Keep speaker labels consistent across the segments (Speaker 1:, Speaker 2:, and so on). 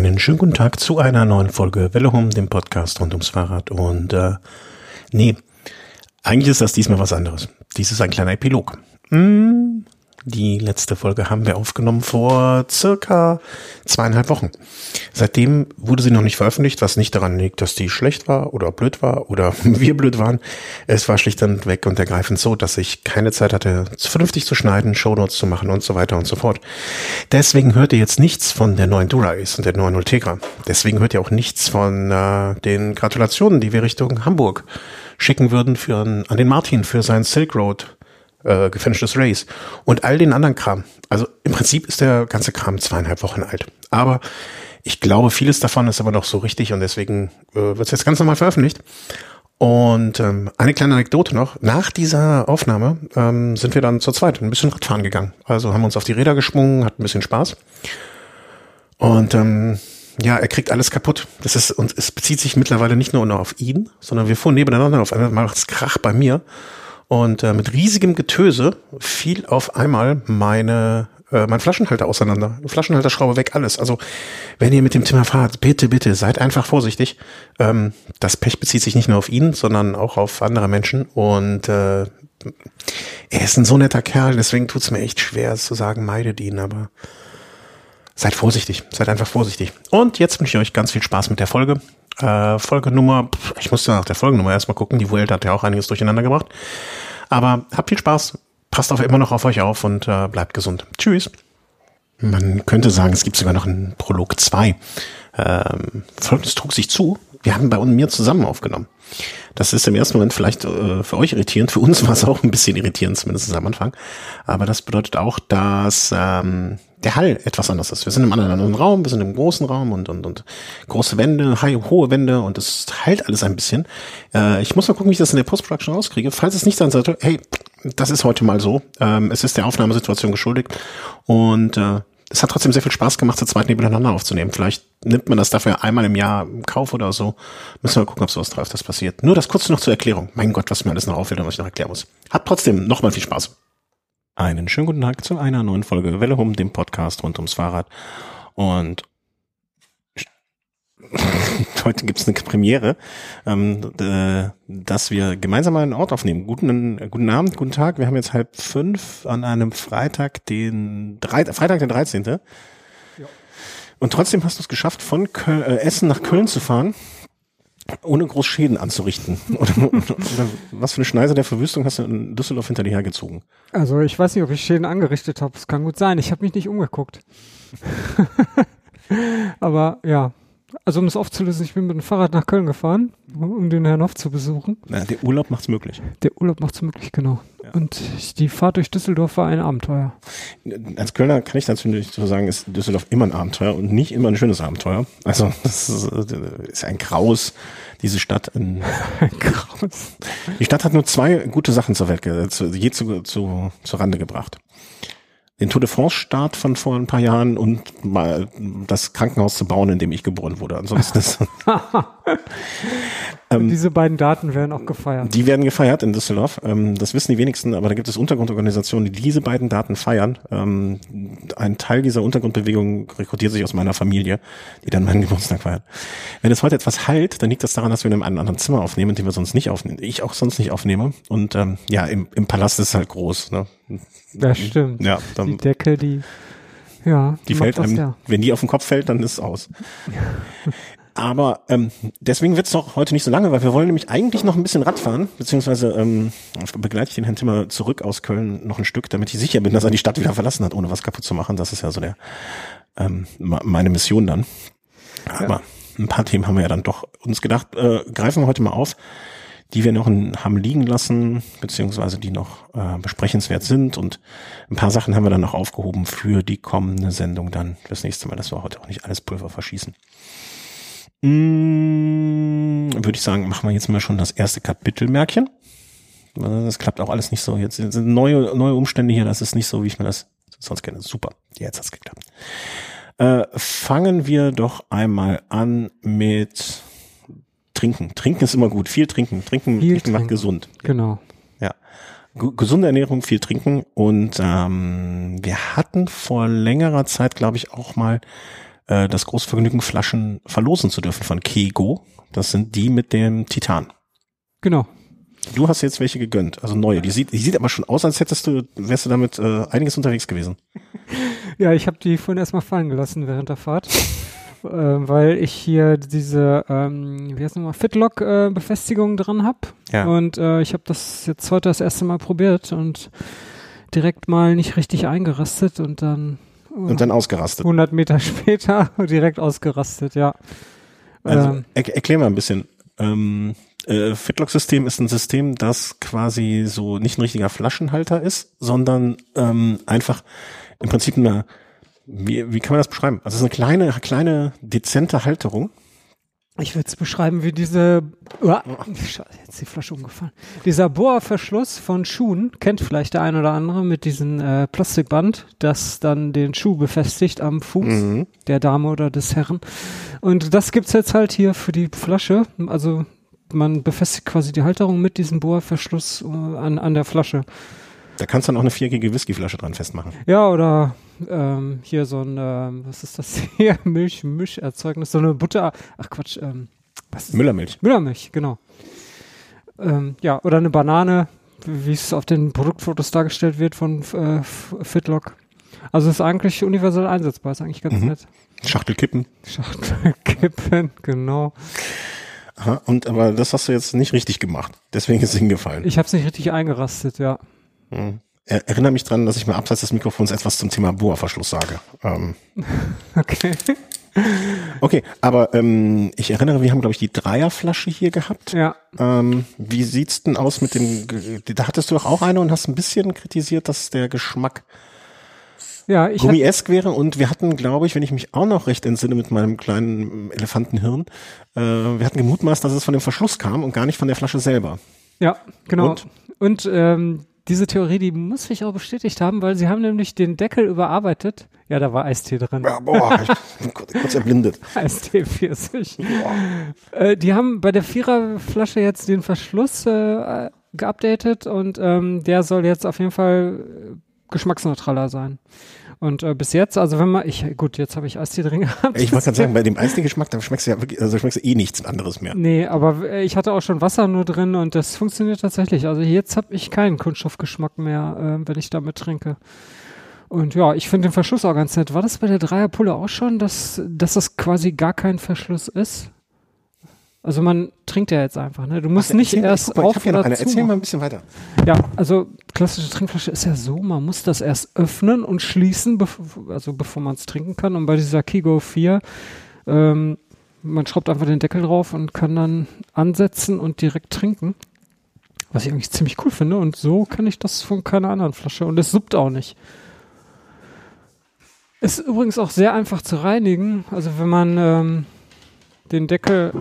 Speaker 1: Einen schönen guten Tag zu einer neuen Folge Welle Home, dem Podcast rund ums Fahrrad. Und äh, nee, eigentlich ist das diesmal was anderes. Dies ist ein kleiner Epilog. Hm, die letzte Folge haben wir aufgenommen vor circa zweieinhalb Wochen. Seitdem wurde sie noch nicht veröffentlicht, was nicht daran liegt, dass die schlecht war oder blöd war oder wir blöd waren. Es war schlicht und weg und ergreifend so, dass ich keine Zeit hatte, vernünftig zu schneiden, Shownotes zu machen und so weiter und so fort. Deswegen hört ihr jetzt nichts von der neuen Dura-Ace und der neuen Ultegra. Deswegen hört ihr auch nichts von äh, den Gratulationen, die wir Richtung Hamburg schicken würden für an den Martin für sein Silk Road äh, gefinishtes Race und all den anderen Kram. Also im Prinzip ist der ganze Kram zweieinhalb Wochen alt. Aber ich glaube, vieles davon ist aber noch so richtig und deswegen äh, wird es jetzt ganz normal veröffentlicht. Und ähm, eine kleine Anekdote noch. Nach dieser Aufnahme ähm, sind wir dann zur zweiten ein bisschen Radfahren gegangen. Also haben uns auf die Räder geschwungen, hat ein bisschen Spaß. Und ähm, ja, er kriegt alles kaputt. Das ist, und es bezieht sich mittlerweile nicht nur auf ihn, sondern wir fuhren nebeneinander. Auf einmal macht es Krach bei mir. Und äh, mit riesigem Getöse fiel auf einmal meine äh, mein Flaschenhalter auseinander. Flaschenhalterschraube weg, alles. Also wenn ihr mit dem Thema fahrt, bitte, bitte, seid einfach vorsichtig. Ähm, das Pech bezieht sich nicht nur auf ihn, sondern auch auf andere Menschen. Und äh, er ist ein so netter Kerl, deswegen tut's mir echt schwer zu sagen, meidet ihn, aber seid vorsichtig, seid einfach vorsichtig. Und jetzt wünsche ich euch ganz viel Spaß mit der Folge. Äh, Folgenummer, ich musste nach der Folgenummer erstmal gucken, die Vuelta hat ja auch einiges durcheinander gebracht. Aber habt viel Spaß, passt auch immer noch auf euch auf und äh, bleibt gesund. Tschüss. Man könnte sagen, es gibt sogar noch einen Prolog 2. Ähm, Folgendes trug sich zu. Wir haben bei uns mir zusammen aufgenommen. Das ist im ersten Moment vielleicht äh, für euch irritierend. Für uns war es auch ein bisschen irritierend, zumindest am Anfang. Aber das bedeutet auch, dass ähm, der Hall etwas anders ist. Wir sind im anderen Raum, wir sind im großen Raum und, und, und große Wände, hohe Wände und es halt alles ein bisschen. Äh, ich muss mal gucken, wie ich das in der Post-Production rauskriege. Falls es nicht sein sollte, hey, das ist heute mal so. Ähm, es ist der Aufnahmesituation geschuldigt und äh, es hat trotzdem sehr viel Spaß gemacht, zu zweit nebeneinander aufzunehmen. Vielleicht nimmt man das dafür einmal im Jahr im Kauf oder so. Müssen wir mal gucken, ob sowas drauf das passiert. Nur das kurz noch zur Erklärung. Mein Gott, was mir alles noch auffällt und was ich noch erklären muss. Hat trotzdem nochmal viel Spaß. Einen schönen guten Tag zu einer neuen Folge Welle Hum, dem Podcast rund ums Fahrrad. Und heute gibt's eine Premiere, ähm, äh, dass wir gemeinsam einen Ort aufnehmen. Guten, äh, guten Abend, guten Tag. Wir haben jetzt halb fünf an einem Freitag, den drei, Freitag, den 13. Ja. Und trotzdem hast du es geschafft, von Köln, äh, Essen nach Köln zu fahren ohne groß Schäden anzurichten. Oder, oder, was für eine Schneise der Verwüstung hast du in Düsseldorf hinter dir hergezogen?
Speaker 2: Also ich weiß nicht, ob ich Schäden angerichtet habe. Es kann gut sein. Ich habe mich nicht umgeguckt. Aber ja, also um es aufzulösen, ich bin mit dem Fahrrad nach Köln gefahren, um den Herrn Hoff zu besuchen.
Speaker 1: Na, der Urlaub macht's möglich.
Speaker 2: Der Urlaub macht's möglich, genau. Ja. Und die Fahrt durch Düsseldorf war ein Abenteuer.
Speaker 1: Als Kölner kann ich dazu nicht so sagen, ist Düsseldorf immer ein Abenteuer und nicht immer ein schönes Abenteuer. Also das ist ein Graus, diese Stadt. Ein Graus. Die Stadt hat nur zwei gute Sachen zur Welt, je zu, zu, zur Rande gebracht den Tour de France Start von vor ein paar Jahren und mal das Krankenhaus zu bauen, in dem ich geboren wurde. Ansonsten ist
Speaker 2: ähm, diese beiden Daten werden auch gefeiert.
Speaker 1: Die werden gefeiert in Düsseldorf. Ähm, das wissen die wenigsten, aber da gibt es Untergrundorganisationen, die diese beiden Daten feiern. Ähm, ein Teil dieser Untergrundbewegung rekrutiert sich aus meiner Familie, die dann meinen Geburtstag feiert. Wenn es heute etwas halt, dann liegt das daran, dass wir in einem anderen Zimmer aufnehmen, in dem wir sonst nicht aufnehmen. Ich auch sonst nicht aufnehme. Und ähm, ja, im, im Palast ist es halt groß. Ne?
Speaker 2: Das stimmt.
Speaker 1: Ja,
Speaker 2: dann, die Decke, die, ja,
Speaker 1: die fällt einem, ja. wenn die auf den Kopf fällt, dann ist es aus. Aber ähm, deswegen wird es doch heute nicht so lange, weil wir wollen nämlich eigentlich noch ein bisschen Radfahren, beziehungsweise ähm, begleite ich den Herrn Timmer zurück aus Köln noch ein Stück, damit ich sicher bin, dass er die Stadt wieder verlassen hat, ohne was kaputt zu machen. Das ist ja so der ähm, meine Mission dann. Aber ja. ein paar Themen haben wir ja dann doch uns gedacht, äh, greifen wir heute mal auf die wir noch in, haben liegen lassen, beziehungsweise die noch äh, besprechenswert sind. Und ein paar Sachen haben wir dann noch aufgehoben für die kommende Sendung dann das nächste Mal, dass wir heute auch nicht alles Pulver verschießen. Mmh, Würde ich sagen, machen wir jetzt mal schon das erste Kapitelmärkchen. Das klappt auch alles nicht so. Jetzt sind neue, neue Umstände hier, das ist nicht so, wie ich mir das sonst kenne. Super, jetzt hat's geklappt. Äh, fangen wir doch einmal an mit trinken. Trinken ist immer gut. Viel trinken. Trinken, viel trinken macht gesund.
Speaker 2: Genau.
Speaker 1: Ja. G gesunde Ernährung, viel trinken. Und ähm, wir hatten vor längerer Zeit, glaube ich, auch mal äh, das große Vergnügen, Flaschen verlosen zu dürfen von Kego. Das sind die mit dem Titan.
Speaker 2: Genau.
Speaker 1: Du hast jetzt welche gegönnt, also neue. Die sieht, die sieht aber schon aus, als hättest du, wärst du damit äh, einiges unterwegs gewesen.
Speaker 2: Ja, ich habe die vorhin erstmal fallen gelassen während der Fahrt. Äh, weil ich hier diese, ähm, wie heißt nochmal, Fitlock-Befestigung dran hab.
Speaker 1: Ja.
Speaker 2: Und äh, ich habe das jetzt heute das erste Mal probiert und direkt mal nicht richtig eingerastet und dann
Speaker 1: Und dann ausgerastet.
Speaker 2: 100 Meter später direkt ausgerastet, ja.
Speaker 1: Also
Speaker 2: Ähm,
Speaker 1: er, erklär mal ein bisschen. Ähm, äh, Fitlock-System ist ein System, das quasi so nicht ein richtiger Flaschenhalter ist, sondern ähm, einfach im Prinzip eine, wie, wie kann man das beschreiben? Also es ist eine kleine, kleine, dezente Halterung.
Speaker 2: Ich würde es beschreiben wie diese, Uah, jetzt ist die Flasche umgefallen. Dieser Bohrverschluss von Schuhen, kennt vielleicht der ein oder andere mit diesem äh, Plastikband, das dann den Schuh befestigt am Fuß
Speaker 1: Mhm.
Speaker 2: der Dame oder des Herren. Und das gibt's jetzt halt hier für die Flasche. Also man befestigt quasi die Halterung mit diesem Bohrverschluss äh, an, an der Flasche.
Speaker 1: Da kannst du dann auch eine vierjährige Whiskyflasche dran festmachen.
Speaker 2: Ja, oder ähm, hier so ein, ähm, was ist das hier? Milch, Mischerzeugnis, so eine Butter, ach Quatsch, ähm, was ist
Speaker 1: Müllermilch.
Speaker 2: Müllermilch, genau. Ähm, ja, oder eine Banane, wie es auf den Produktfotos dargestellt wird von äh, Fitlock. Also ist eigentlich universell einsetzbar, ist eigentlich ganz
Speaker 1: Mhm.
Speaker 2: nett.
Speaker 1: Schachtelkippen.
Speaker 2: Schachtelkippen, genau.
Speaker 1: Aha, und aber das hast du jetzt nicht richtig gemacht. Deswegen ist es hingefallen.
Speaker 2: Ich habe es nicht richtig eingerastet, ja.
Speaker 1: Mhm. Er, erinnere mich dran, dass ich mal abseits des Mikrofons etwas zum Thema Bohrverschluss sage. Ähm,
Speaker 2: Okay.
Speaker 1: okay, aber ähm, ich erinnere, wir haben, glaube ich, die Dreierflasche hier gehabt.
Speaker 2: Ja,
Speaker 1: Ähm, wie sieht's denn aus mit dem, da hattest du doch auch eine und hast ein bisschen kritisiert, dass der Geschmack
Speaker 2: ja, ich
Speaker 1: gummiesk wäre und wir hatten, glaube ich, wenn ich mich auch noch recht entsinne mit meinem kleinen Elefantenhirn, äh, wir hatten gemutmaßt, dass es von dem Verschluss kam und gar nicht von der Flasche selber.
Speaker 2: ja, genau.
Speaker 1: Und?
Speaker 2: Und, ähm, diese Theorie, die muss ich auch bestätigt haben, weil sie haben nämlich den Deckel überarbeitet. Ja, da war Eistee drin.
Speaker 1: Ja, boah, ich bin kurz, kurz erblindet.
Speaker 2: Eistee 40. Äh, die haben bei der Viererflasche jetzt den Verschluss äh, geupdatet und ähm, der soll jetzt auf jeden Fall äh, geschmacksneutraler sein. Und äh, bis jetzt, also wenn man, ich, gut, jetzt habe ich Eistee drin gehabt.
Speaker 1: Ich wollte gerade sagen, bei dem Eistee-Geschmack, da schmeckst du ja wirklich, also schmeckst du eh nichts anderes mehr.
Speaker 2: Nee, aber äh, ich hatte auch schon Wasser nur drin und das funktioniert tatsächlich. Also jetzt habe ich keinen Kunststoffgeschmack mehr, äh, wenn ich damit trinke. Und ja, ich finde den Verschluss auch ganz nett. War das bei der Dreierpulle auch schon, dass, dass das quasi gar kein Verschluss ist? Also man trinkt ja jetzt einfach, ne? Du musst nicht
Speaker 1: Erzähl-
Speaker 2: erst
Speaker 1: guck mal, ich
Speaker 2: auf
Speaker 1: noch
Speaker 2: oder
Speaker 1: eine.
Speaker 2: zu.
Speaker 1: Erzähl mal ein bisschen weiter.
Speaker 2: Ja, also klassische Trinkflasche ist ja so, man muss das erst öffnen und schließen, bev also bevor man es trinken kann. Und bei dieser Kigo 4, ähm, man schraubt einfach den Deckel drauf und kann dann ansetzen und direkt trinken. Was ich eigentlich ziemlich cool finde. Und so kann ich das von keiner anderen Flasche. Und es suppt auch nicht. Ist übrigens auch sehr einfach zu reinigen. Also wenn man ähm, den Deckel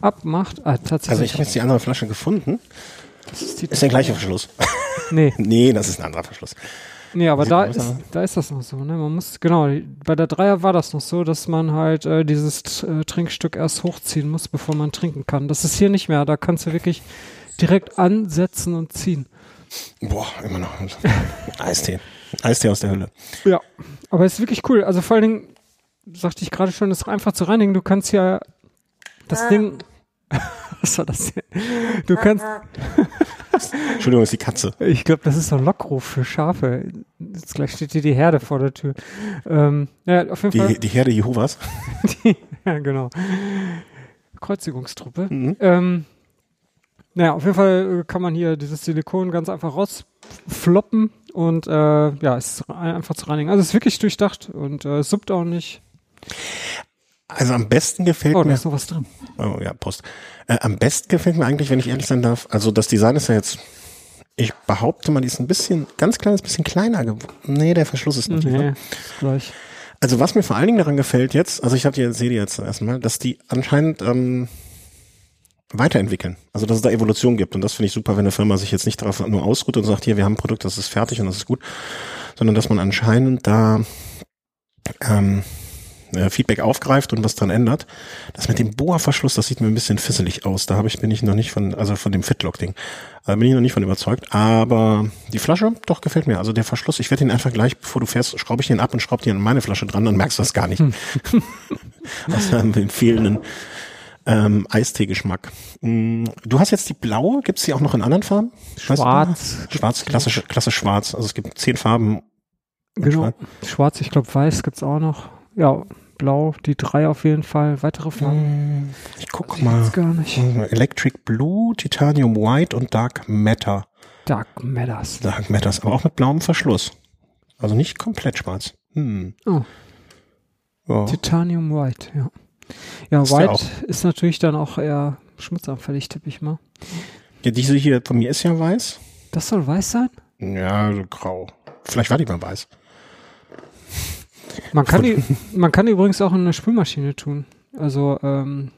Speaker 2: abmacht. Ah, tatsächlich.
Speaker 1: Also ich habe jetzt die andere Flasche gefunden.
Speaker 2: das ist,
Speaker 1: Ist der gleiche Verschluss.
Speaker 2: Nee.
Speaker 1: nee, das ist ein anderer Verschluss.
Speaker 2: Nee, aber da ist, da ist das noch so, ne? Man muss, genau, bei der Dreier war das noch so, dass man halt äh, dieses äh, Trinkstück erst hochziehen muss, bevor man trinken kann. Das ist hier nicht mehr. Da kannst du wirklich direkt ansetzen und ziehen.
Speaker 1: Boah, immer noch. Eistee. Eistee aus der Hölle.
Speaker 2: Ja. Aber es ist wirklich cool. Also vor allen Dingen, sagte ich gerade schon, ist einfach zu reinigen. Du kannst ja das Ding. Was war das denn? Du kannst,
Speaker 1: Entschuldigung, ist die Katze.
Speaker 2: ich glaube, das ist so ein Lockruf für Schafe. Jetzt gleich steht hier die Herde vor der Tür. Ähm, ja, auf jeden Fall.
Speaker 1: Die, die Herde Jehovas.
Speaker 2: Ja, genau. Kreuzigungstruppe.
Speaker 1: Mhm.
Speaker 2: Ähm, naja, auf jeden Fall äh, kann man hier dieses Silikon ganz einfach rausfloppen und äh, ja, es ist ein- einfach zu reinigen. Also es ist wirklich durchdacht und äh, es suppt auch nicht.
Speaker 1: Also am besten gefällt
Speaker 2: Oh, da
Speaker 1: mir.
Speaker 2: ist noch was drin.
Speaker 1: Oh ja, Post. Äh, am besten gefällt mir eigentlich, wenn ich ehrlich sein darf, also das Design ist ja jetzt, ich behaupte mal, die ist ein bisschen, ganz kleines bisschen kleiner geworden. Nee, der Verschluss ist nicht.
Speaker 2: Nee,
Speaker 1: ne?
Speaker 2: ist gleich.
Speaker 1: Also was mir vor allen Dingen daran gefällt jetzt, also ich habe die sehe die jetzt erstmal, dass die anscheinend ähm, weiterentwickeln. Also dass es da Evolution gibt. Und das finde ich super, wenn eine Firma sich jetzt nicht darauf nur ausruht und sagt, hier, wir haben ein Produkt, das ist fertig und das ist gut, sondern dass man anscheinend da ähm, äh, Feedback aufgreift und was dran ändert. Das mit dem Boa-Verschluss, das sieht mir ein bisschen fisselig aus. Da habe ich bin ich noch nicht von, also von dem Fitlock-Ding, da bin ich noch nicht von überzeugt. Aber die Flasche, doch gefällt mir. Also der Verschluss, ich werde den einfach gleich, bevor du fährst, schraube ich den ab und schraube den an meine Flasche dran, dann merkst du das gar nicht. Hm. Außer den fehlenden ähm, Eistee-Geschmack. Mm, du hast jetzt die blaue, gibt's die auch noch in anderen Farben?
Speaker 2: Schwarz.
Speaker 1: Schwarz, klassisch, klassisch schwarz. Also es gibt zehn Farben.
Speaker 2: Genau. Schwarz, schwarz ich glaube weiß gibt's auch noch. Ja, blau, die drei auf jeden Fall. Weitere Farben?
Speaker 1: Mm, ich guck mal.
Speaker 2: Gar nicht.
Speaker 1: Electric Blue, Titanium White und Dark Matter.
Speaker 2: Dark Matters.
Speaker 1: Dark Matters, aber auch mit blauem Verschluss. Also nicht komplett schwarz. Hm.
Speaker 2: Oh. Ja. Titanium White, ja. Ja, ist White ist natürlich dann auch eher schmutzanfällig, tippe ich mal.
Speaker 1: Ja, diese hier von mir ist ja weiß.
Speaker 2: Das soll weiß sein?
Speaker 1: Ja, so grau. Vielleicht war die mal weiß.
Speaker 2: Man kann, die, man kann übrigens auch in eine Spülmaschine tun. Also, ähm,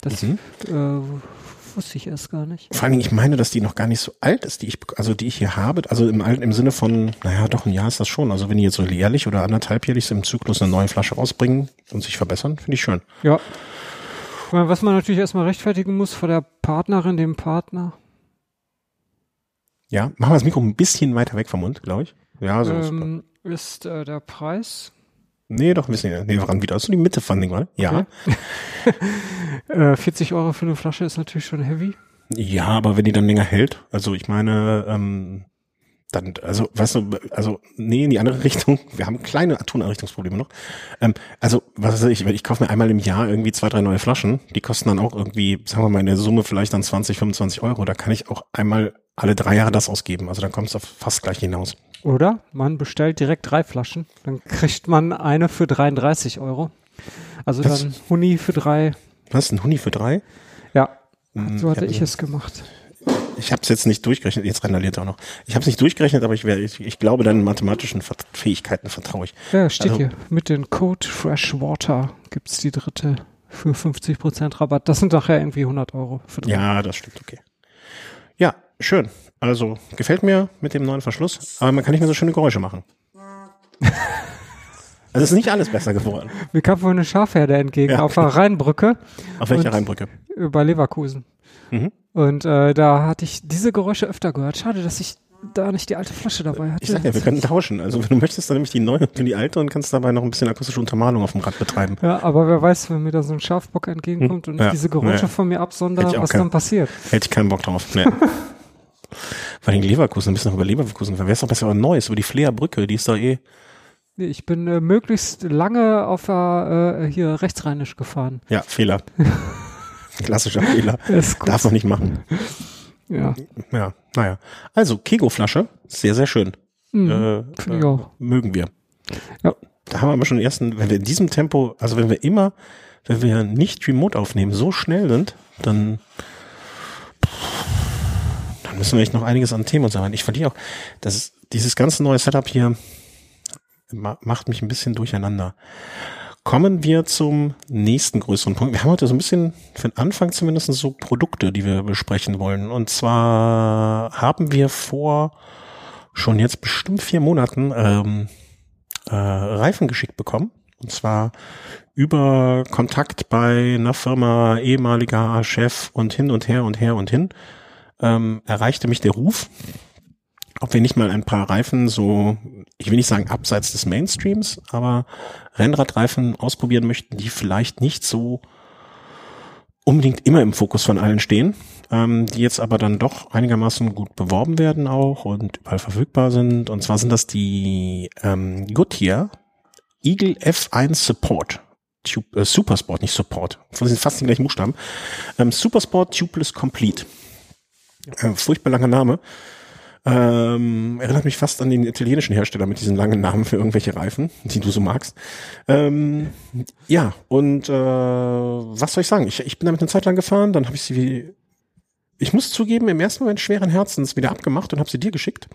Speaker 2: das mhm. äh, wusste ich erst gar nicht.
Speaker 1: Vor allen Dingen, ich meine, dass die noch gar nicht so alt ist, die ich, also die ich hier habe. Also im, im Sinne von, naja, doch ein Jahr ist das schon. Also wenn die jetzt so jährlich oder anderthalbjährlich im Zyklus eine neue Flasche rausbringen und sich verbessern, finde ich schön.
Speaker 2: Ja. Was man natürlich erstmal rechtfertigen muss vor der Partnerin, dem Partner.
Speaker 1: Ja, machen wir das Mikro ein bisschen weiter weg vom Mund, glaube ich. Ja, so
Speaker 2: ähm, ist äh, der Preis
Speaker 1: Nee, doch ein bisschen näher ran wieder. Also die Mitte fand ich mal. Ja.
Speaker 2: Okay. äh, 40 Euro für eine Flasche ist natürlich schon heavy.
Speaker 1: Ja, aber wenn die dann länger hält, also ich meine, ähm, dann, also, weißt du, also, nee, in die andere Richtung. Wir haben kleine Tonanrichtungsprobleme noch. Ähm, also, was weiß ich, ich kaufe mir einmal im Jahr irgendwie zwei, drei neue Flaschen. Die kosten dann auch irgendwie, sagen wir mal, in der Summe vielleicht dann 20, 25 Euro. Da kann ich auch einmal alle drei Jahre das ausgeben. Also dann kommt es auf fast gleich hinaus.
Speaker 2: Oder man bestellt direkt drei Flaschen, dann kriegt man eine für 33 Euro. Also Was? dann Huni für drei.
Speaker 1: Was, ein Huni für drei?
Speaker 2: Ja, hm, so hatte ich, ich es gemacht.
Speaker 1: Ich habe es jetzt nicht durchgerechnet, jetzt randaliert auch noch. Ich habe es nicht durchgerechnet, aber ich, wär, ich, ich glaube, deinen mathematischen Fähigkeiten vertraue ich.
Speaker 2: Ja, steht also, hier. Mit dem Code Freshwater gibt es die dritte für 50% Rabatt. Das sind nachher irgendwie 100 Euro.
Speaker 1: Für drei. ja, das stimmt, okay. Ja, schön. Also gefällt mir mit dem neuen Verschluss, aber man kann nicht mehr so schöne Geräusche machen. Also ist nicht alles besser geworden.
Speaker 2: Mir kam vorhin eine Schafherde entgegen ja. auf der Rheinbrücke.
Speaker 1: Auf welcher Rheinbrücke?
Speaker 2: Über Leverkusen. Mhm. Und äh, da hatte ich diese Geräusche öfter gehört. Schade, dass ich da nicht die alte Flasche dabei hatte.
Speaker 1: Ich sag ja, wir können tauschen. Also wenn du möchtest, dann nehme ich die neue und die alte und kannst dabei noch ein bisschen akustische Untermalung auf dem Rad betreiben.
Speaker 2: Ja, aber wer weiß, wenn mir da so ein Schafbock entgegenkommt hm. und ja. ich diese Geräusche ja. von mir absonder, was kein, dann passiert.
Speaker 1: Hätte ich keinen Bock drauf. Nee. Vor allem Leverkusen, ein bisschen noch über Leverkusen. Wäre es doch besser über Neues, über die Fleerbrücke, die ist doch eh.
Speaker 2: Ich bin äh, möglichst lange auf der, äh, hier rechtsrheinisch gefahren.
Speaker 1: Ja, Fehler. Klassischer Fehler. Darf man nicht machen.
Speaker 2: Ja.
Speaker 1: Ja, naja. Also, Kego-Flasche, sehr, sehr schön.
Speaker 2: Mhm, äh, Finde ich auch.
Speaker 1: Mögen wir.
Speaker 2: Ja.
Speaker 1: Da haben wir aber schon den ersten, wenn wir in diesem Tempo, also wenn wir immer, wenn wir nicht remote aufnehmen, so schnell sind, dann müssen wir echt noch einiges an Themen und so weiter. Ich verliere auch, das dieses ganze neue Setup hier macht mich ein bisschen durcheinander. Kommen wir zum nächsten größeren Punkt. Wir haben heute so ein bisschen, für den Anfang zumindest so Produkte, die wir besprechen wollen. Und zwar haben wir vor schon jetzt bestimmt vier Monaten ähm, äh, Reifen geschickt bekommen. Und zwar über Kontakt bei einer Firma, ehemaliger Chef und hin und her und her und hin ähm, erreichte mich der Ruf, ob wir nicht mal ein paar Reifen so, ich will nicht sagen abseits des Mainstreams, aber Rennradreifen ausprobieren möchten, die vielleicht nicht so unbedingt immer im Fokus von allen stehen, ähm, die jetzt aber dann doch einigermaßen gut beworben werden auch und überall verfügbar sind. Und zwar sind das die ähm, Goodyear Eagle F1 Support. Tube, äh, Supersport, nicht Support. Das sind fast die gleichen Buchstaben. Ähm, Supersport Tubeless Complete. Äh, furchtbar langer Name. Ähm, erinnert mich fast an den italienischen Hersteller mit diesen langen Namen für irgendwelche Reifen, die du so magst. Ähm, ja, und äh, was soll ich sagen? Ich, ich bin damit eine Zeit lang gefahren, dann habe ich sie wie, ich muss zugeben, im ersten Moment schweren Herzens wieder abgemacht und habe sie dir geschickt.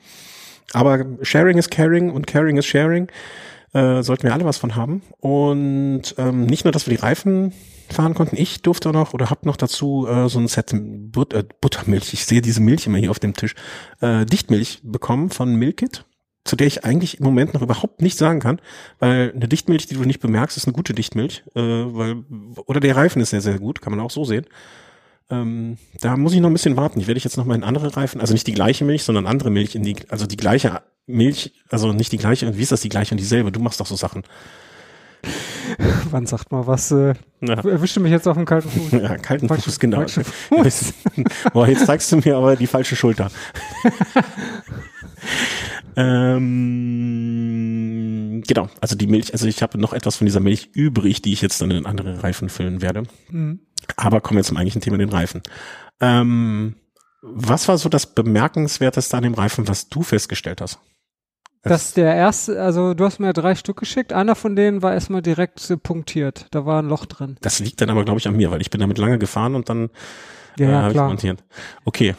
Speaker 1: Aber Sharing is Caring und Caring is Sharing äh, sollten wir alle was von haben. Und ähm, nicht nur, dass wir die Reifen fahren konnten. Ich durfte noch oder hab noch dazu äh, so ein Set But äh, Buttermilch. Ich sehe diese Milch immer hier auf dem Tisch. Äh, Dichtmilch bekommen von Milkit. zu der ich eigentlich im Moment noch überhaupt nichts sagen kann, weil eine Dichtmilch, die du nicht bemerkst, ist eine gute Dichtmilch, äh, weil oder der Reifen ist sehr sehr gut, kann man auch so sehen. Ähm, da muss ich noch ein bisschen warten. Ich werde jetzt noch mal in andere Reifen, also nicht die gleiche Milch, sondern andere Milch in die, also die gleiche Milch, also nicht die gleiche. Wie ist das die gleiche und dieselbe? Du machst doch so Sachen.
Speaker 2: Wann sagt mal was? Äh,
Speaker 1: Ja.
Speaker 2: Erwischte mich jetzt auf dem kalten Fuß.
Speaker 1: Ja, kalten
Speaker 2: Falsche-
Speaker 1: Fuß, genau.
Speaker 2: falsche Fuß.
Speaker 1: Boah, jetzt zeigst du mir aber die falsche Schulter. ähm, genau, also die Milch, also ich habe noch etwas von dieser Milch übrig, die ich jetzt dann in andere Reifen füllen werde.
Speaker 2: Mhm.
Speaker 1: Aber kommen wir zum eigentlichen Thema, den Reifen. Ähm, was war so das Bemerkenswerteste an dem Reifen, was du festgestellt hast?
Speaker 2: Das der erste, also du hast mir drei Stück geschickt. Einer von denen war erstmal direkt äh, punktiert. Da war ein Loch drin.
Speaker 1: Das liegt dann aber, glaube ich, an mir, weil ich bin damit lange gefahren und dann
Speaker 2: Ja,
Speaker 1: äh,
Speaker 2: ja
Speaker 1: habe ich montiert. Okay,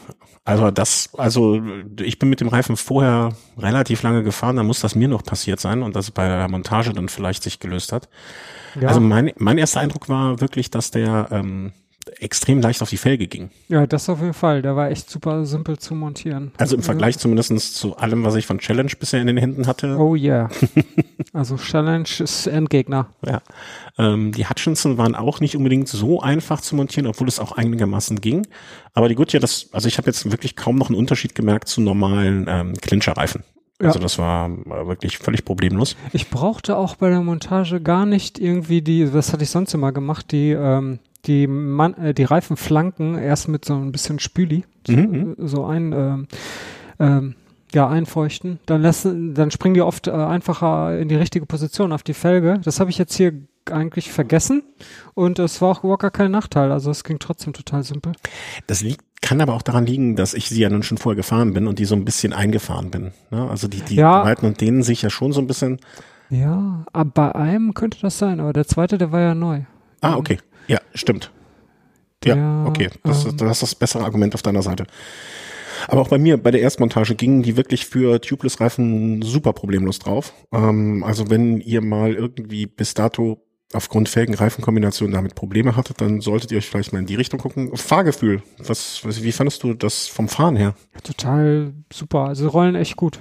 Speaker 1: also das, also ich bin mit dem Reifen vorher relativ lange gefahren, dann muss das mir noch passiert sein und das bei der Montage dann vielleicht sich gelöst hat.
Speaker 2: Ja,
Speaker 1: Also mein, mein erster Eindruck war wirklich, dass der ähm, extrem leicht auf die Felge ging.
Speaker 2: ja, das auf jeden Fall. Der war echt super simpel zu montieren.
Speaker 1: Also im Vergleich zumindestens zu allem, was ich von Challenge bisher in den Händen hatte.
Speaker 2: Oh yeah. also Challenge ist Endgegner.
Speaker 1: Ja. Ähm, die Hutchinson waren auch nicht unbedingt so einfach zu montieren, obwohl es auch einigermaßen ging. Aber die Goodyear, das, also ich habe jetzt wirklich kaum noch einen Unterschied gemerkt zu normalen ähm, Clincher-Reifen.
Speaker 2: Ja.
Speaker 1: Also das war äh, wirklich völlig problemlos.
Speaker 2: Ich brauchte auch bei der Montage gar nicht irgendwie die, das hatte ich sonst immer gemacht, die, ähm, die, Man äh, die Reifenflanken erst mit so ein bisschen Spüli,
Speaker 1: Mhm,
Speaker 2: so, so ein, ähm, ähm, ja, einfeuchten. Dann lassen, dann springen die oft äh, einfacher in die richtige Position auf die Felge. Das habe ich jetzt hier eigentlich vergessen und es war auch überhaupt gar kein Nachteil. Also es ging trotzdem total simpel.
Speaker 1: Das liegt, kann aber auch daran liegen, dass ich sie ja nun schon vorher gefahren bin und die so ein bisschen eingefahren bin. Ne? Also die, die
Speaker 2: Ja.
Speaker 1: Breiten und denen sich ja schon so ein bisschen.
Speaker 2: Ja, aber bei einem könnte das sein, aber der zweite, der war ja neu.
Speaker 1: Ah, okay. Ja, stimmt. Ja,
Speaker 2: Der,
Speaker 1: okay. Das,
Speaker 2: ähm,
Speaker 1: ist, das ist das bessere Argument auf deiner Seite. Aber auch bei mir, bei der Erstmontage gingen die wirklich für Tubeless-Reifen super problemlos drauf. Ähm, also wenn ihr mal irgendwie bis dato aufgrund Felgen-Reifen-Kombination damit Probleme hattet, dann solltet ihr euch vielleicht mal in die Richtung gucken. Fahrgefühl, was, was wie fandest du das vom Fahren her?
Speaker 2: Total super. Also rollen echt gut.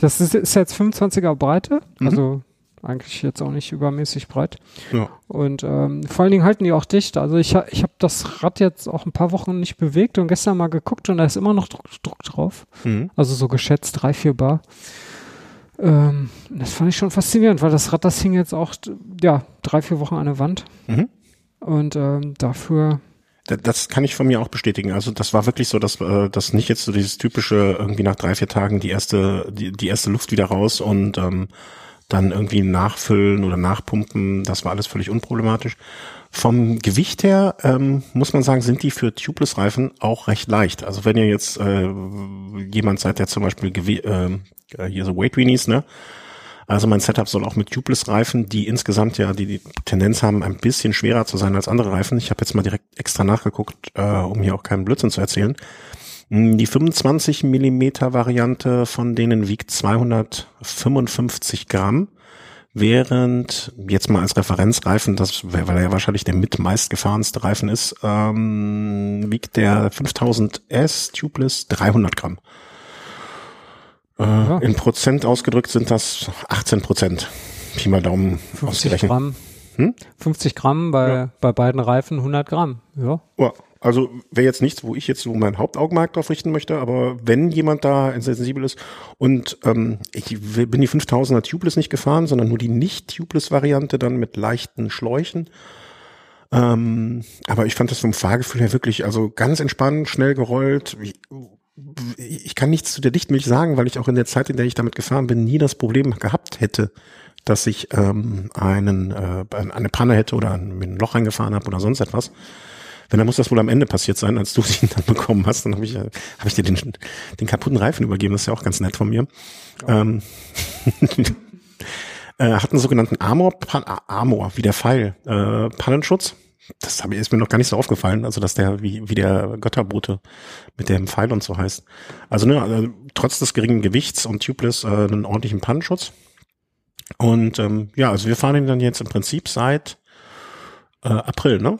Speaker 2: Das ist, ist jetzt 25er Breite,
Speaker 1: Mhm.
Speaker 2: also eigentlich jetzt auch nicht übermäßig breit.
Speaker 1: Ja.
Speaker 2: Und ähm, vor allen Dingen halten die auch dicht. Also ich, ich habe das Rad jetzt auch ein paar Wochen nicht bewegt und gestern mal geguckt und da ist immer noch Druck, Druck drauf.
Speaker 1: Mhm.
Speaker 2: Also so geschätzt drei, vier Bar. Ähm, das fand ich schon faszinierend, weil das Rad, das hing jetzt auch, ja, drei, vier Wochen an der Wand.
Speaker 1: Mhm.
Speaker 2: Und ähm, dafür,
Speaker 1: Da- Das kann ich von mir auch bestätigen. Also das war wirklich so, dass äh, das nicht jetzt so dieses typische irgendwie nach drei vier Tagen die erste die, die erste Luft wieder raus und ähm, dann irgendwie nachfüllen oder nachpumpen. Das war alles völlig unproblematisch. Vom Gewicht her ähm, muss man sagen, sind die für Tubeless Reifen auch recht leicht. Also wenn ihr jetzt äh, jemand seid, der zum Beispiel äh, hier so Weight Weenies, ne? Also mein Setup soll auch mit Tubeless Reifen, die insgesamt ja die, die Tendenz haben, ein bisschen schwerer zu sein als andere Reifen. Ich habe jetzt mal direkt extra nachgeguckt, äh, um hier auch keinen Blödsinn zu erzählen. Mm, Die 25 Millimeter Variante von denen wiegt 255 Gramm, während jetzt mal als Referenzreifen, das weil er ja wahrscheinlich der mit meistgefahrenste Reifen ist, ähm, wiegt der 5000 S Tubeless 300 Gramm. Äh,
Speaker 2: Ja.
Speaker 1: In Prozent ausgedrückt sind das 18 Prozent. Pi mal Daumen
Speaker 2: 50
Speaker 1: ausgerechnet.
Speaker 2: Gramm.
Speaker 1: Hm?
Speaker 2: 50 Gramm bei,
Speaker 1: Ja.
Speaker 2: bei beiden Reifen, 100 Gramm. Ja.
Speaker 1: Ja, also wäre jetzt nichts, wo ich jetzt so mein Hauptaugenmerk drauf richten möchte, aber wenn jemand da sensibel ist und ähm, ich bin die 5000er Tubeless nicht gefahren, sondern nur die nicht-Tubeless-Variante dann mit leichten Schläuchen. Ähm, aber ich fand das vom Fahrgefühl her wirklich, also ganz entspannt, schnell gerollt. Ich, ich kann nichts zu der Dichtmilch sagen, weil ich auch in der Zeit, in der ich damit gefahren bin, nie das Problem gehabt hätte, dass ich ähm, einen äh, eine Panne hätte oder ein, ein Loch reingefahren habe oder sonst etwas. Wenn, dann muss das wohl am Ende passiert sein, als du sie dann bekommen hast. Dann habe ich, äh, hab ich dir den, den kaputten Reifen übergeben. Das ist ja auch ganz nett von mir. Ähm, äh, hat einen sogenannten Armor, Pan, Armor, wie der Pfeil, äh, Pannenschutz. Das hab ist mir noch gar nicht so aufgefallen, also dass der wie, wie der Götterbote mit dem Pfeil und so heißt. Also ne, also, trotz des geringen Gewichts und Tubeless äh, einen ordentlichen Pannenschutz. Und ähm, ja, also wir fahren ihn dann jetzt im Prinzip seit äh, April, ne?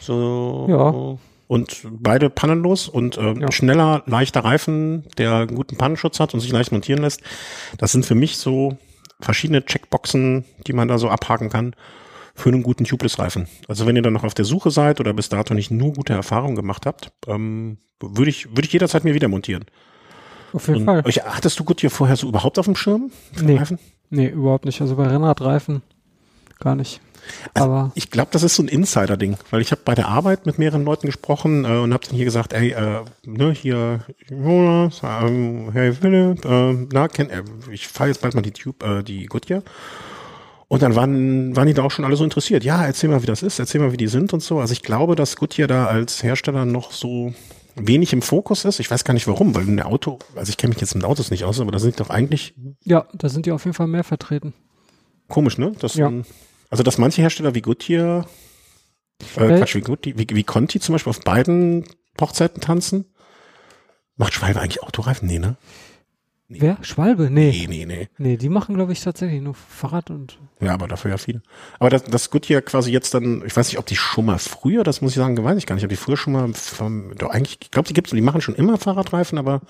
Speaker 1: So und beide pannenlos und äh,
Speaker 2: Ja.
Speaker 1: schneller, leichter Reifen, der einen guten Pannenschutz hat und sich leicht montieren lässt. Das sind für mich so verschiedene Checkboxen, die man da so abhaken kann für einen guten Tubeless-Reifen. Also wenn ihr dann noch auf der Suche seid oder bis dato nicht nur gute Erfahrungen gemacht habt, ähm, würde ich, würde ich jederzeit mir wieder montieren.
Speaker 2: Auf jeden
Speaker 1: Und
Speaker 2: Fall.
Speaker 1: euch, hattest du Goodyear vorher so überhaupt auf dem Schirm?
Speaker 2: Nee.
Speaker 1: Reifen?
Speaker 2: Nee, überhaupt nicht. Also bei Rennradreifen gar nicht.
Speaker 1: Also
Speaker 2: Aber
Speaker 1: ich glaube, das ist so ein Insider-Ding, weil ich habe bei der Arbeit mit mehreren Leuten gesprochen äh, und habe dann hier gesagt, ey, äh, ne, hier Jonas, ähm, Herr Philipp, äh, na, kennt äh, ich fahre jetzt bald mal die Tube, äh, die Goodyear. Und dann waren, waren die da auch schon alle so interessiert. Ja, erzähl mal, wie das ist, erzähl mal, wie die sind und so. Also ich glaube, dass Goodyear da als Hersteller noch so wenig im Fokus ist. Ich weiß gar nicht warum, weil ein Auto, also ich kenne mich jetzt mit Autos nicht aus, aber da sind doch eigentlich
Speaker 2: ja, da sind die auf jeden Fall mehr vertreten.
Speaker 1: Komisch, ne? Dass,
Speaker 2: Ja.
Speaker 1: man- also, dass manche Hersteller wie Goodyear, äh,
Speaker 2: Wel-
Speaker 1: Quatsch, wie, Goodyear, wie, wie Conti zum Beispiel auf beiden Hochzeiten tanzen. Macht Schwalbe eigentlich Autoreifen? Nee, ne?
Speaker 2: Wer? Schwalbe? Nee.
Speaker 1: Nee, nee, nee.
Speaker 2: Nee, die machen, glaube ich, tatsächlich nur Fahrrad und.
Speaker 1: Ja, aber dafür ja viele. Aber das, das Goodyear quasi jetzt dann, ich weiß nicht, ob die schon mal früher, das muss ich sagen, weiß ich gar nicht, ob die früher schon mal, vom, doch eigentlich, ich glaube, die gibt's, die machen schon immer Fahrradreifen, aber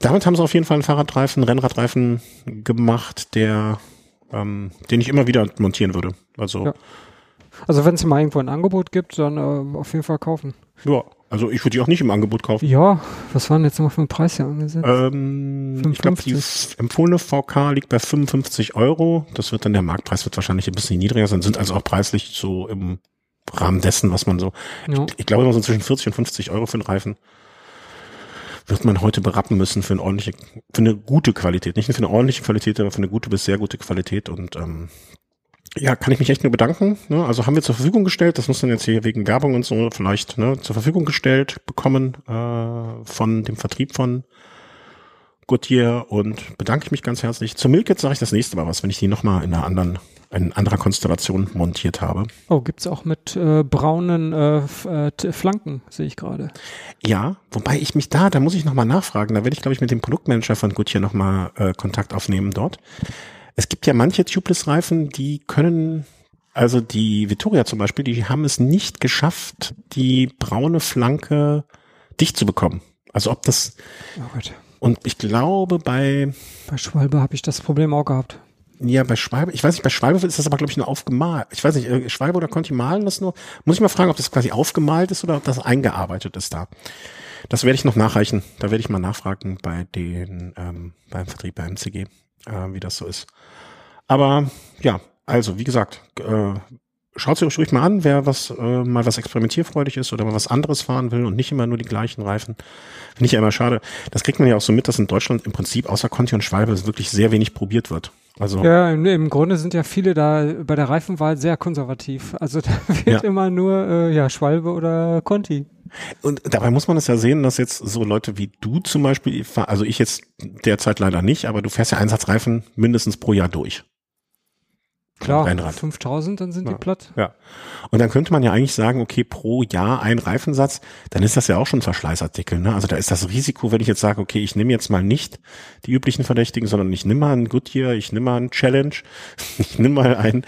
Speaker 1: damit haben sie auf jeden Fall einen Fahrradreifen, Rennradreifen gemacht, der, ähm, den ich immer wieder montieren würde. Also,
Speaker 2: Ja. Also wenn es mal irgendwo ein Angebot gibt, dann äh, auf jeden Fall kaufen.
Speaker 1: Ja, also ich würde die auch nicht im Angebot kaufen.
Speaker 2: Ja, was waren jetzt noch für ein Preis hier angesetzt?
Speaker 1: Ähm, ich glaube, die
Speaker 2: 55.
Speaker 1: f- empfohlene VK liegt bei 55 Euro. Das wird dann der Marktpreis wird wahrscheinlich ein bisschen niedriger sein, sind also auch preislich so im Rahmen dessen, was man so.
Speaker 2: ja.
Speaker 1: Ich glaube immer so zwischen 40 und 50 Euro für einen Reifen wird man heute berappen müssen für eine ordentliche, für eine gute Qualität. Nicht nur für eine ordentliche Qualität, aber für eine gute bis sehr gute Qualität. Und ähm, ja, kann ich mich echt nur bedanken. Ne? Also haben wir zur Verfügung gestellt. Das muss dann jetzt hier wegen Werbung und so vielleicht ne, zur Verfügung gestellt bekommen äh, von dem Vertrieb von Goodyear und bedanke ich mich ganz herzlich. Zur Milkit sage ich das nächste Mal was, wenn ich die nochmal in einer anderen, in anderer Konstellation montiert habe.
Speaker 2: Oh, gibt's auch mit äh, braunen äh, äh, Flanken, sehe ich gerade.
Speaker 1: Ja, wobei ich mich da, da muss ich nochmal nachfragen, da werde ich, glaube ich, mit dem Produktmanager von Goodyear nochmal äh, Kontakt aufnehmen dort. Es gibt ja manche Tubeless-Reifen, die können, also die Vittoria zum Beispiel, die haben es nicht geschafft, die braune Flanke dicht zu bekommen. Also ob das,
Speaker 2: Oh Gott.
Speaker 1: und ich glaube bei,
Speaker 2: Bei Schwalbe habe ich das Problem auch gehabt.
Speaker 1: Ja, bei Schwalbe, ich weiß nicht, bei Schwalbe ist das aber, glaube ich, nur aufgemalt. Ich weiß nicht, äh, Schwalbe oder Conti malen das nur? Muss ich mal fragen, ob das quasi aufgemalt ist oder ob das eingearbeitet ist da. Das werde ich noch nachreichen. Da werde ich mal nachfragen bei den, ähm, beim Vertrieb bei MCG, äh, wie das so ist. Aber ja, also wie gesagt, äh, schaut euch ruhig mal an, wer was äh, mal was experimentierfreudig ist oder mal was anderes fahren will und nicht immer nur die gleichen Reifen. Finde ich ja immer schade. Das kriegt man ja auch so mit, dass in Deutschland im Prinzip außer Conti und Schwalbe wirklich sehr wenig probiert wird. Also
Speaker 2: Ja, im, im Grunde sind ja viele da bei der Reifenwahl sehr konservativ. Also da wird
Speaker 1: Ja.
Speaker 2: immer nur äh, ja Schwalbe oder Conti.
Speaker 1: Und dabei muss man es ja sehen, dass jetzt so Leute wie du zum Beispiel, also ich jetzt derzeit leider nicht, aber du fährst ja Einsatzreifen mindestens pro Jahr durch.
Speaker 2: Klar,
Speaker 1: Rennrad.
Speaker 2: 5000, dann sind
Speaker 1: Ja.
Speaker 2: die platt.
Speaker 1: Ja. Und dann könnte man ja eigentlich sagen, okay, pro Jahr ein Reifensatz, dann ist das ja auch schon ein Verschleißartikel. Ne? Also da ist das Risiko, wenn ich jetzt sage, okay, ich nehme jetzt mal nicht die üblichen Verdächtigen, sondern ich nehme mal einen Goodyear, ich nehme mal einen Challenge, ich nehme mal einen,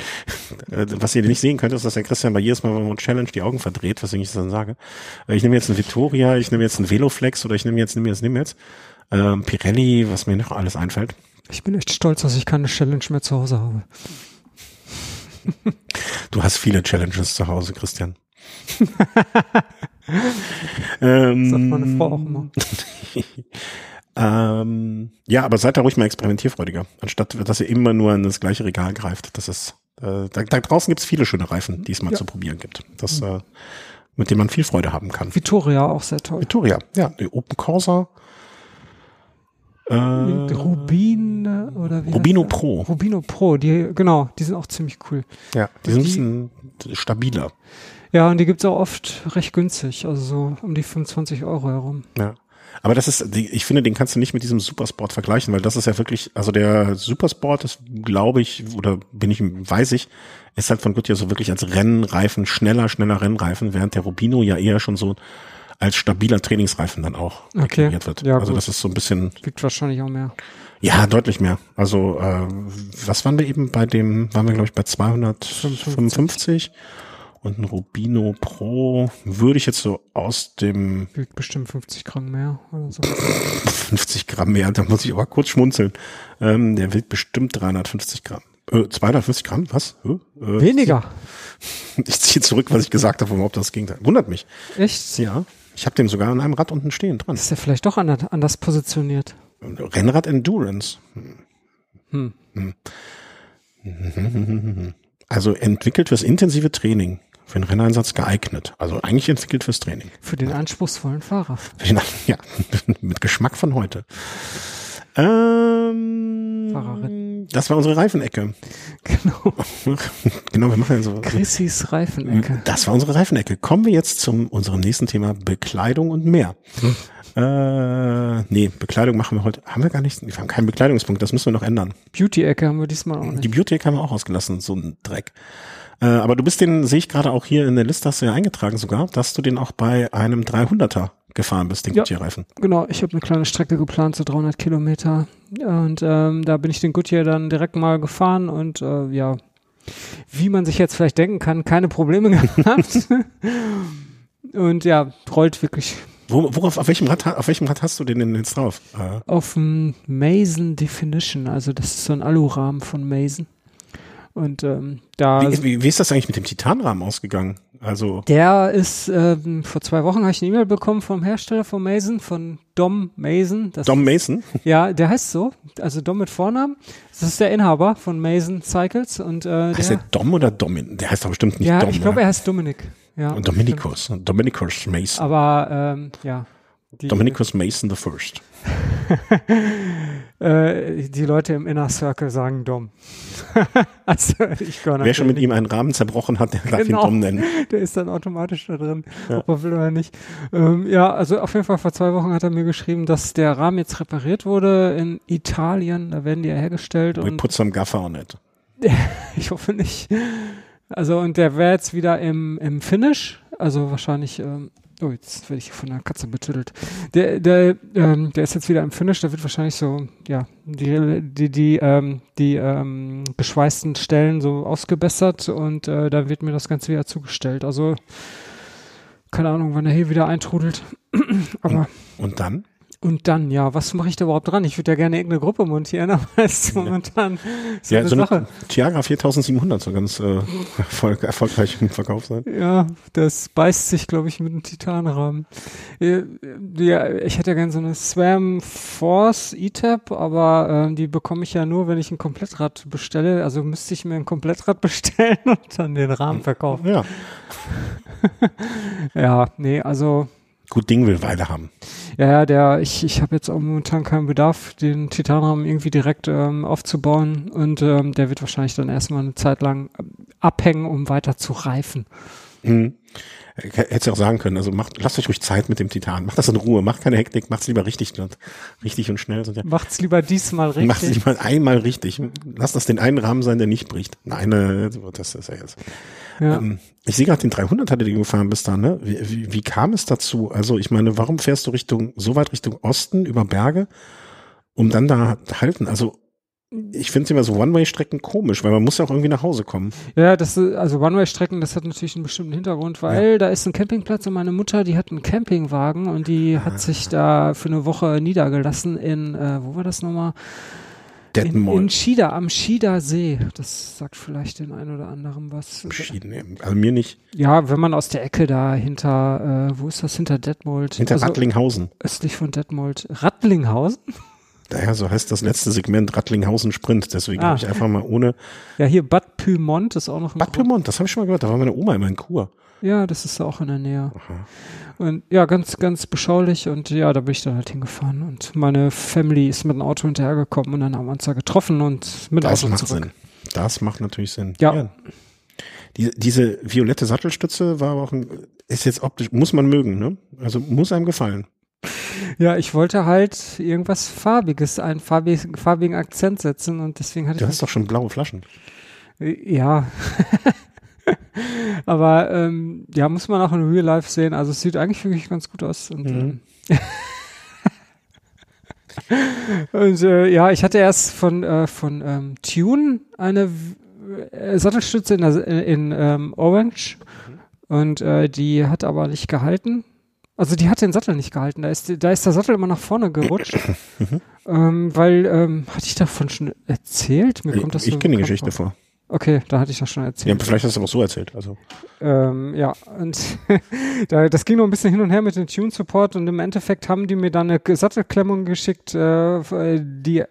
Speaker 1: äh, was ihr nicht sehen könnt, ist, dass der Christian bei jedes Mal, wenn man Challenge die Augen verdreht, was ich dann sage. Äh, Ich nehme jetzt einen Vittoria, ich nehme jetzt einen Veloflex oder ich nehme jetzt, nehme jetzt, nehme jetzt, ähm, Pirelli, was mir noch alles einfällt.
Speaker 2: Ich bin echt stolz, dass ich keine Challenge mehr zu Hause habe.
Speaker 1: Du hast viele Challenges zu Hause, Christian. ähm,
Speaker 2: Sagt meine Frau auch immer.
Speaker 1: ähm, ja, aber seid da ruhig mal experimentierfreudiger, anstatt dass ihr immer nur in das gleiche Regal greift. Das ist, äh, da, da draußen gibt's viele schöne Reifen, die es mal
Speaker 2: Ja.
Speaker 1: zu probieren gibt. Das, äh, mit denen man viel Freude haben kann.
Speaker 2: Vittoria auch sehr toll.
Speaker 1: Vittoria, ja, die Open Corsa. Äh,
Speaker 2: Rubin oder wie
Speaker 1: Rubino? Pro.
Speaker 2: Rubino Pro, die genau, die sind auch ziemlich cool.
Speaker 1: Ja, die sind ein bisschen stabiler.
Speaker 2: Ja, und die gibt's auch oft recht günstig, also so um die 25 Euro herum.
Speaker 1: Ja. Aber das ist, ich finde, den kannst du nicht mit diesem Supersport vergleichen, weil das ist ja wirklich, also der Supersport ist, glaube ich, oder bin ich, weiß ich, ist halt von Goodyear so wirklich als Rennreifen, schneller, schneller Rennreifen, während der Rubino ja eher schon so als stabiler Trainingsreifen dann auch
Speaker 2: Okay.
Speaker 1: deklariert wird.
Speaker 2: Ja,
Speaker 1: also
Speaker 2: gut.
Speaker 1: das ist so ein bisschen,
Speaker 2: Wiegt wahrscheinlich auch mehr.
Speaker 1: ja, deutlich mehr. Also, äh, was waren wir eben bei dem, waren wir glaube ich bei 255 Und ein Rubino Pro würde ich jetzt so aus dem
Speaker 2: Wiegt bestimmt 50 Gramm mehr oder so.
Speaker 1: 50 Gramm mehr, da muss ich aber kurz schmunzeln. Ähm, der wiegt bestimmt 350 Gramm. Äh, 250 Gramm? Was? Äh,
Speaker 2: Weniger.
Speaker 1: Ich ziehe zurück, was ich gesagt habe, überhaupt das Gegenteil. Wundert mich.
Speaker 2: Echt?
Speaker 1: Ja. Ich habe den sogar an einem Rad unten stehen dran.
Speaker 2: Ist der vielleicht doch anders, positioniert?
Speaker 1: Rennrad Endurance.
Speaker 2: Hm.
Speaker 1: Also entwickelt fürs intensive Training, für den Renneinsatz geeignet. Also eigentlich entwickelt fürs Training.
Speaker 2: Für den anspruchsvollen Fahrer.
Speaker 1: Ja, mit Geschmack von heute. Ähm,
Speaker 2: Fahrerin.
Speaker 1: Das war unsere Reifenecke.
Speaker 2: Genau.
Speaker 1: genau, wir machen ja so.
Speaker 2: Chrissys Reifenecke.
Speaker 1: Das war unsere Reifenecke. Kommen wir jetzt zum unserem nächsten Thema Bekleidung und mehr. Äh, nee, Bekleidung machen wir heute. Haben wir gar nicht. Wir haben keinen Bekleidungspunkt. Das müssen wir noch ändern.
Speaker 2: Beauty-Ecke haben wir diesmal auch
Speaker 1: Die
Speaker 2: nicht.
Speaker 1: Beauty haben wir auch ausgelassen. So ein Dreck. Äh, aber du bist den, sehe ich gerade auch hier in der Liste, hast du ja eingetragen sogar, dass du den auch bei einem 300er gefahren bist, den
Speaker 2: Ja.
Speaker 1: Goodyear-Reifen.
Speaker 2: Genau, ich habe eine kleine Strecke geplant, so 300 Kilometer. Und ähm, da bin ich den Goodyear dann direkt mal gefahren und äh, ja, wie man sich jetzt vielleicht denken kann, keine Probleme gehabt. und ja, rollt wirklich
Speaker 1: Wo, worauf, auf welchem Rad, auf welchem Rad hast du den denn jetzt drauf? Äh,
Speaker 2: auf dem Mason Definition, also das ist so ein Alurahmen von Mason. Und ähm, da
Speaker 1: wie, wie, wie ist das eigentlich mit dem Titanrahmen ausgegangen? Also,
Speaker 2: Der ist, ähm, vor zwei Wochen habe ich eine E-Mail bekommen vom Hersteller von Mason, von Dom Mason.
Speaker 1: Dom Mason?
Speaker 2: Ja, der heißt so, also Dom mit Vornamen. Das ist der Inhaber von Mason Cycles und äh,
Speaker 1: Heißt
Speaker 2: der,
Speaker 1: der Dom oder Domin? Der heißt doch bestimmt nicht
Speaker 2: ja,
Speaker 1: Dom.
Speaker 2: ich glaube, er heißt Dominik. Ja,
Speaker 1: Und Dominikus. Dominikus Mason.
Speaker 2: aber ähm, ja.
Speaker 1: Dominikus Mason the First.
Speaker 2: Äh, die Leute im Inner Circle sagen Dom. also
Speaker 1: Wer schon mit ihm einen Rahmen zerbrochen hat, der darf
Speaker 2: Genau.
Speaker 1: ihn Dom nennen.
Speaker 2: Der ist dann automatisch da drin, ob er will oder nicht. Ähm, ja, also auf jeden Fall vor zwei Wochen hat er mir geschrieben, dass der Rahmen jetzt repariert wurde in Italien. Da werden die ja hergestellt
Speaker 1: We
Speaker 2: und
Speaker 1: put some gaffer on it.
Speaker 2: ich hoffe nicht. Also und der wäre jetzt wieder im, im Finish, also wahrscheinlich. Ähm, Oh, jetzt werde ich von der Katze betüttelt. Der, der, ähm, der ist jetzt wieder im Finish, da wird wahrscheinlich so, ja, die, die, die, ähm, die ähm, geschweißten Stellen so ausgebessert und äh, da wird mir das Ganze wieder zugestellt. Also, keine Ahnung, wann er hier wieder eintrudelt. Aber,
Speaker 1: Und dann?
Speaker 2: Und dann, ja, was mache ich da überhaupt dran? Ich würde ja gerne irgendeine Gruppe montieren, aber es ist momentan so
Speaker 1: ja,
Speaker 2: eine
Speaker 1: so
Speaker 2: Sache.
Speaker 1: eine Tiagra 4700 soll ganz äh, erfolg, erfolgreich im Verkauf sein.
Speaker 2: Ja, das beißt sich, glaube ich, mit dem Titanrahmen. Ja, ja, ich hätte ja gerne so eine Swam Force E-Tab, aber ähm, die bekomme ich ja nur, wenn ich ein Komplettrad bestelle. Also müsste ich mir ein Komplettrad bestellen und dann den Rahmen verkaufen.
Speaker 1: Ja.
Speaker 2: Ja, nee, also
Speaker 1: Gut Ding will Weile haben.
Speaker 2: Ja, ja, der, ich, ich habe jetzt auch momentan keinen Bedarf, den Titanrahmen irgendwie direkt ähm, aufzubauen und ähm, der wird wahrscheinlich dann erstmal eine Zeit lang ähm, abhängen, um weiter zu reifen.
Speaker 1: Hm. Hättest du auch sagen können, also macht, lasst euch ruhig Zeit mit dem Titan. Macht das in Ruhe, macht keine Hektik, macht's lieber richtig und richtig und schnell. Sonst ja,
Speaker 2: Macht's lieber diesmal richtig.
Speaker 1: Macht's lieber einmal richtig. Lasst das den einen Rahmen sein, der nicht bricht. Nein, äh, das ist ja jetzt.
Speaker 2: ja.
Speaker 1: Ähm, ich sehe gerade den 300 hatte die gefahren bis da, ne? Wie, wie, wie kam es dazu? Also ich meine, warum fährst du Richtung, so weit Richtung Osten über Berge, um dann da halten? Also ich finde immer so One-Way-Strecken komisch, weil man muss ja auch irgendwie nach Hause kommen.
Speaker 2: Ja, das ist, also One-Way-Strecken, das hat natürlich einen bestimmten Hintergrund, weil da ist ein Campingplatz und meine Mutter, die hat einen Campingwagen und die hat sich da für eine Woche niedergelassen in, äh, wo war das nochmal? In,
Speaker 1: Detmold.
Speaker 2: in Schieda, am Schieder See. Das sagt vielleicht den einen oder anderen was.
Speaker 1: Schieden, also mir nicht.
Speaker 2: Ja, wenn man aus der Ecke da hinter, äh, wo ist das, hinter Detmold?
Speaker 1: Hinter
Speaker 2: also
Speaker 1: Rattlinghausen.
Speaker 2: östlich von Detmold. Rattlinghausen?
Speaker 1: Daher so heißt das letzte Segment Rattlinghausen Sprint. Deswegen
Speaker 2: Ah.
Speaker 1: habe ich einfach mal ohne
Speaker 2: Ja, hier Bad Pyrmont ist auch noch ein
Speaker 1: Bad Pyrmont, das habe ich schon mal gehört. Da war meine Oma immer in Kur.
Speaker 2: Ja, das ist auch in der Nähe. Und ja, ganz, ganz beschaulich und ja, da bin ich dann halt hingefahren und meine Family ist mit dem Auto hinterhergekommen und dann haben wir uns da getroffen und mit dem
Speaker 1: Das
Speaker 2: Auto
Speaker 1: macht
Speaker 2: zurück.
Speaker 1: Sinn. Das macht natürlich Sinn.
Speaker 2: Ja.
Speaker 1: Die, diese violette Sattelstütze war aber auch ein, ist jetzt optisch, muss man mögen, ne? Also muss einem gefallen.
Speaker 2: Ja, ich wollte halt irgendwas Farbiges, einen farbigen, farbigen Akzent setzen und deswegen hatte
Speaker 1: Du
Speaker 2: ich.
Speaker 1: hast doch schon blaue Flaschen.
Speaker 2: Ja. Aber ähm, ja, muss man auch in Real Life sehen. Also es sieht eigentlich wirklich ganz gut aus. Und,
Speaker 1: Mhm.
Speaker 2: ähm, und äh, ja, ich hatte erst von, äh, von ähm, Tune eine, äh, Sattelstütze in, der, in ähm, Orange und äh, die hat aber nicht gehalten. Also die hat den Sattel nicht gehalten. Da ist, da ist der Sattel immer nach vorne gerutscht. ähm, weil, ähm, hatte ich davon schon erzählt? Mir kommt das
Speaker 1: ich
Speaker 2: so
Speaker 1: kenne die Geschichte
Speaker 2: vor.
Speaker 1: vor.
Speaker 2: Okay, da hatte ich das schon erzählt.
Speaker 1: Ja, vielleicht hast du es aber so erzählt. Also.
Speaker 2: Ähm, ja, und da, das ging noch ein bisschen hin und her mit dem Tune-Support und im Endeffekt haben die mir dann eine Sattelklemmung geschickt, äh, die,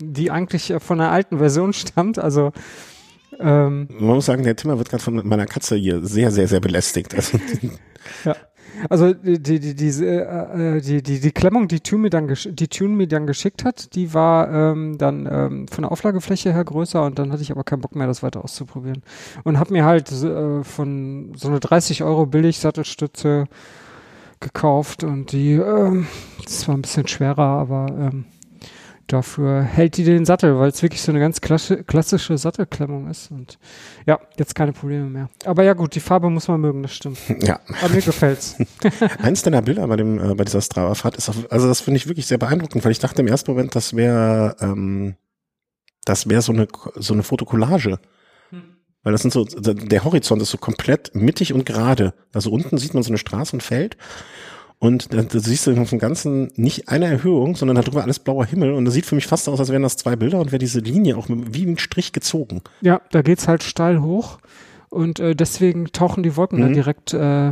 Speaker 2: die eigentlich äh, von der alten Version stammt. Also ähm,
Speaker 1: Man muss sagen, der Timmer wird gerade von meiner Katze hier sehr, sehr, sehr belästigt. Also,
Speaker 2: Ja. Also die die die äh, äh, die die die Klemmung, die Tune mir dann die Tune mir dann geschickt hat, die war ähm, dann ähm, von der Auflagefläche her größer und dann hatte ich aber keinen Bock mehr, das weiter auszuprobieren. Und habe mir halt äh, von so eine 30 Euro billig Sattelstütze gekauft und die ähm, das war ein bisschen schwerer, aber ähm, dafür hält die den Sattel, weil es wirklich so eine ganz klassi- klassische Sattelklemmung ist und ja, jetzt keine Probleme mehr. Aber ja gut, die Farbe muss man mögen, das stimmt.
Speaker 1: ja.
Speaker 2: Aber mir gefällt's.
Speaker 1: Eins deiner Bilder bei dem, äh, bei dieser Strava-Fahrt ist, auf, also das finde ich wirklich sehr beeindruckend, weil ich dachte im ersten Moment, das wäre, ähm, das wäre so eine, so eine Fotokollage. Weil das sind so, der Horizont ist so komplett mittig und gerade. Also unten sieht man so eine Straße und Feld. Und da, da siehst du auf dem Ganzen nicht eine Erhöhung, sondern darüber alles blauer Himmel. Und das sieht für mich fast aus, als wären das zwei Bilder und wäre diese Linie auch mit, wie ein Strich gezogen.
Speaker 2: Ja, da geht's halt steil hoch und äh, deswegen tauchen die Wolken
Speaker 1: Mhm.
Speaker 2: direkt, äh,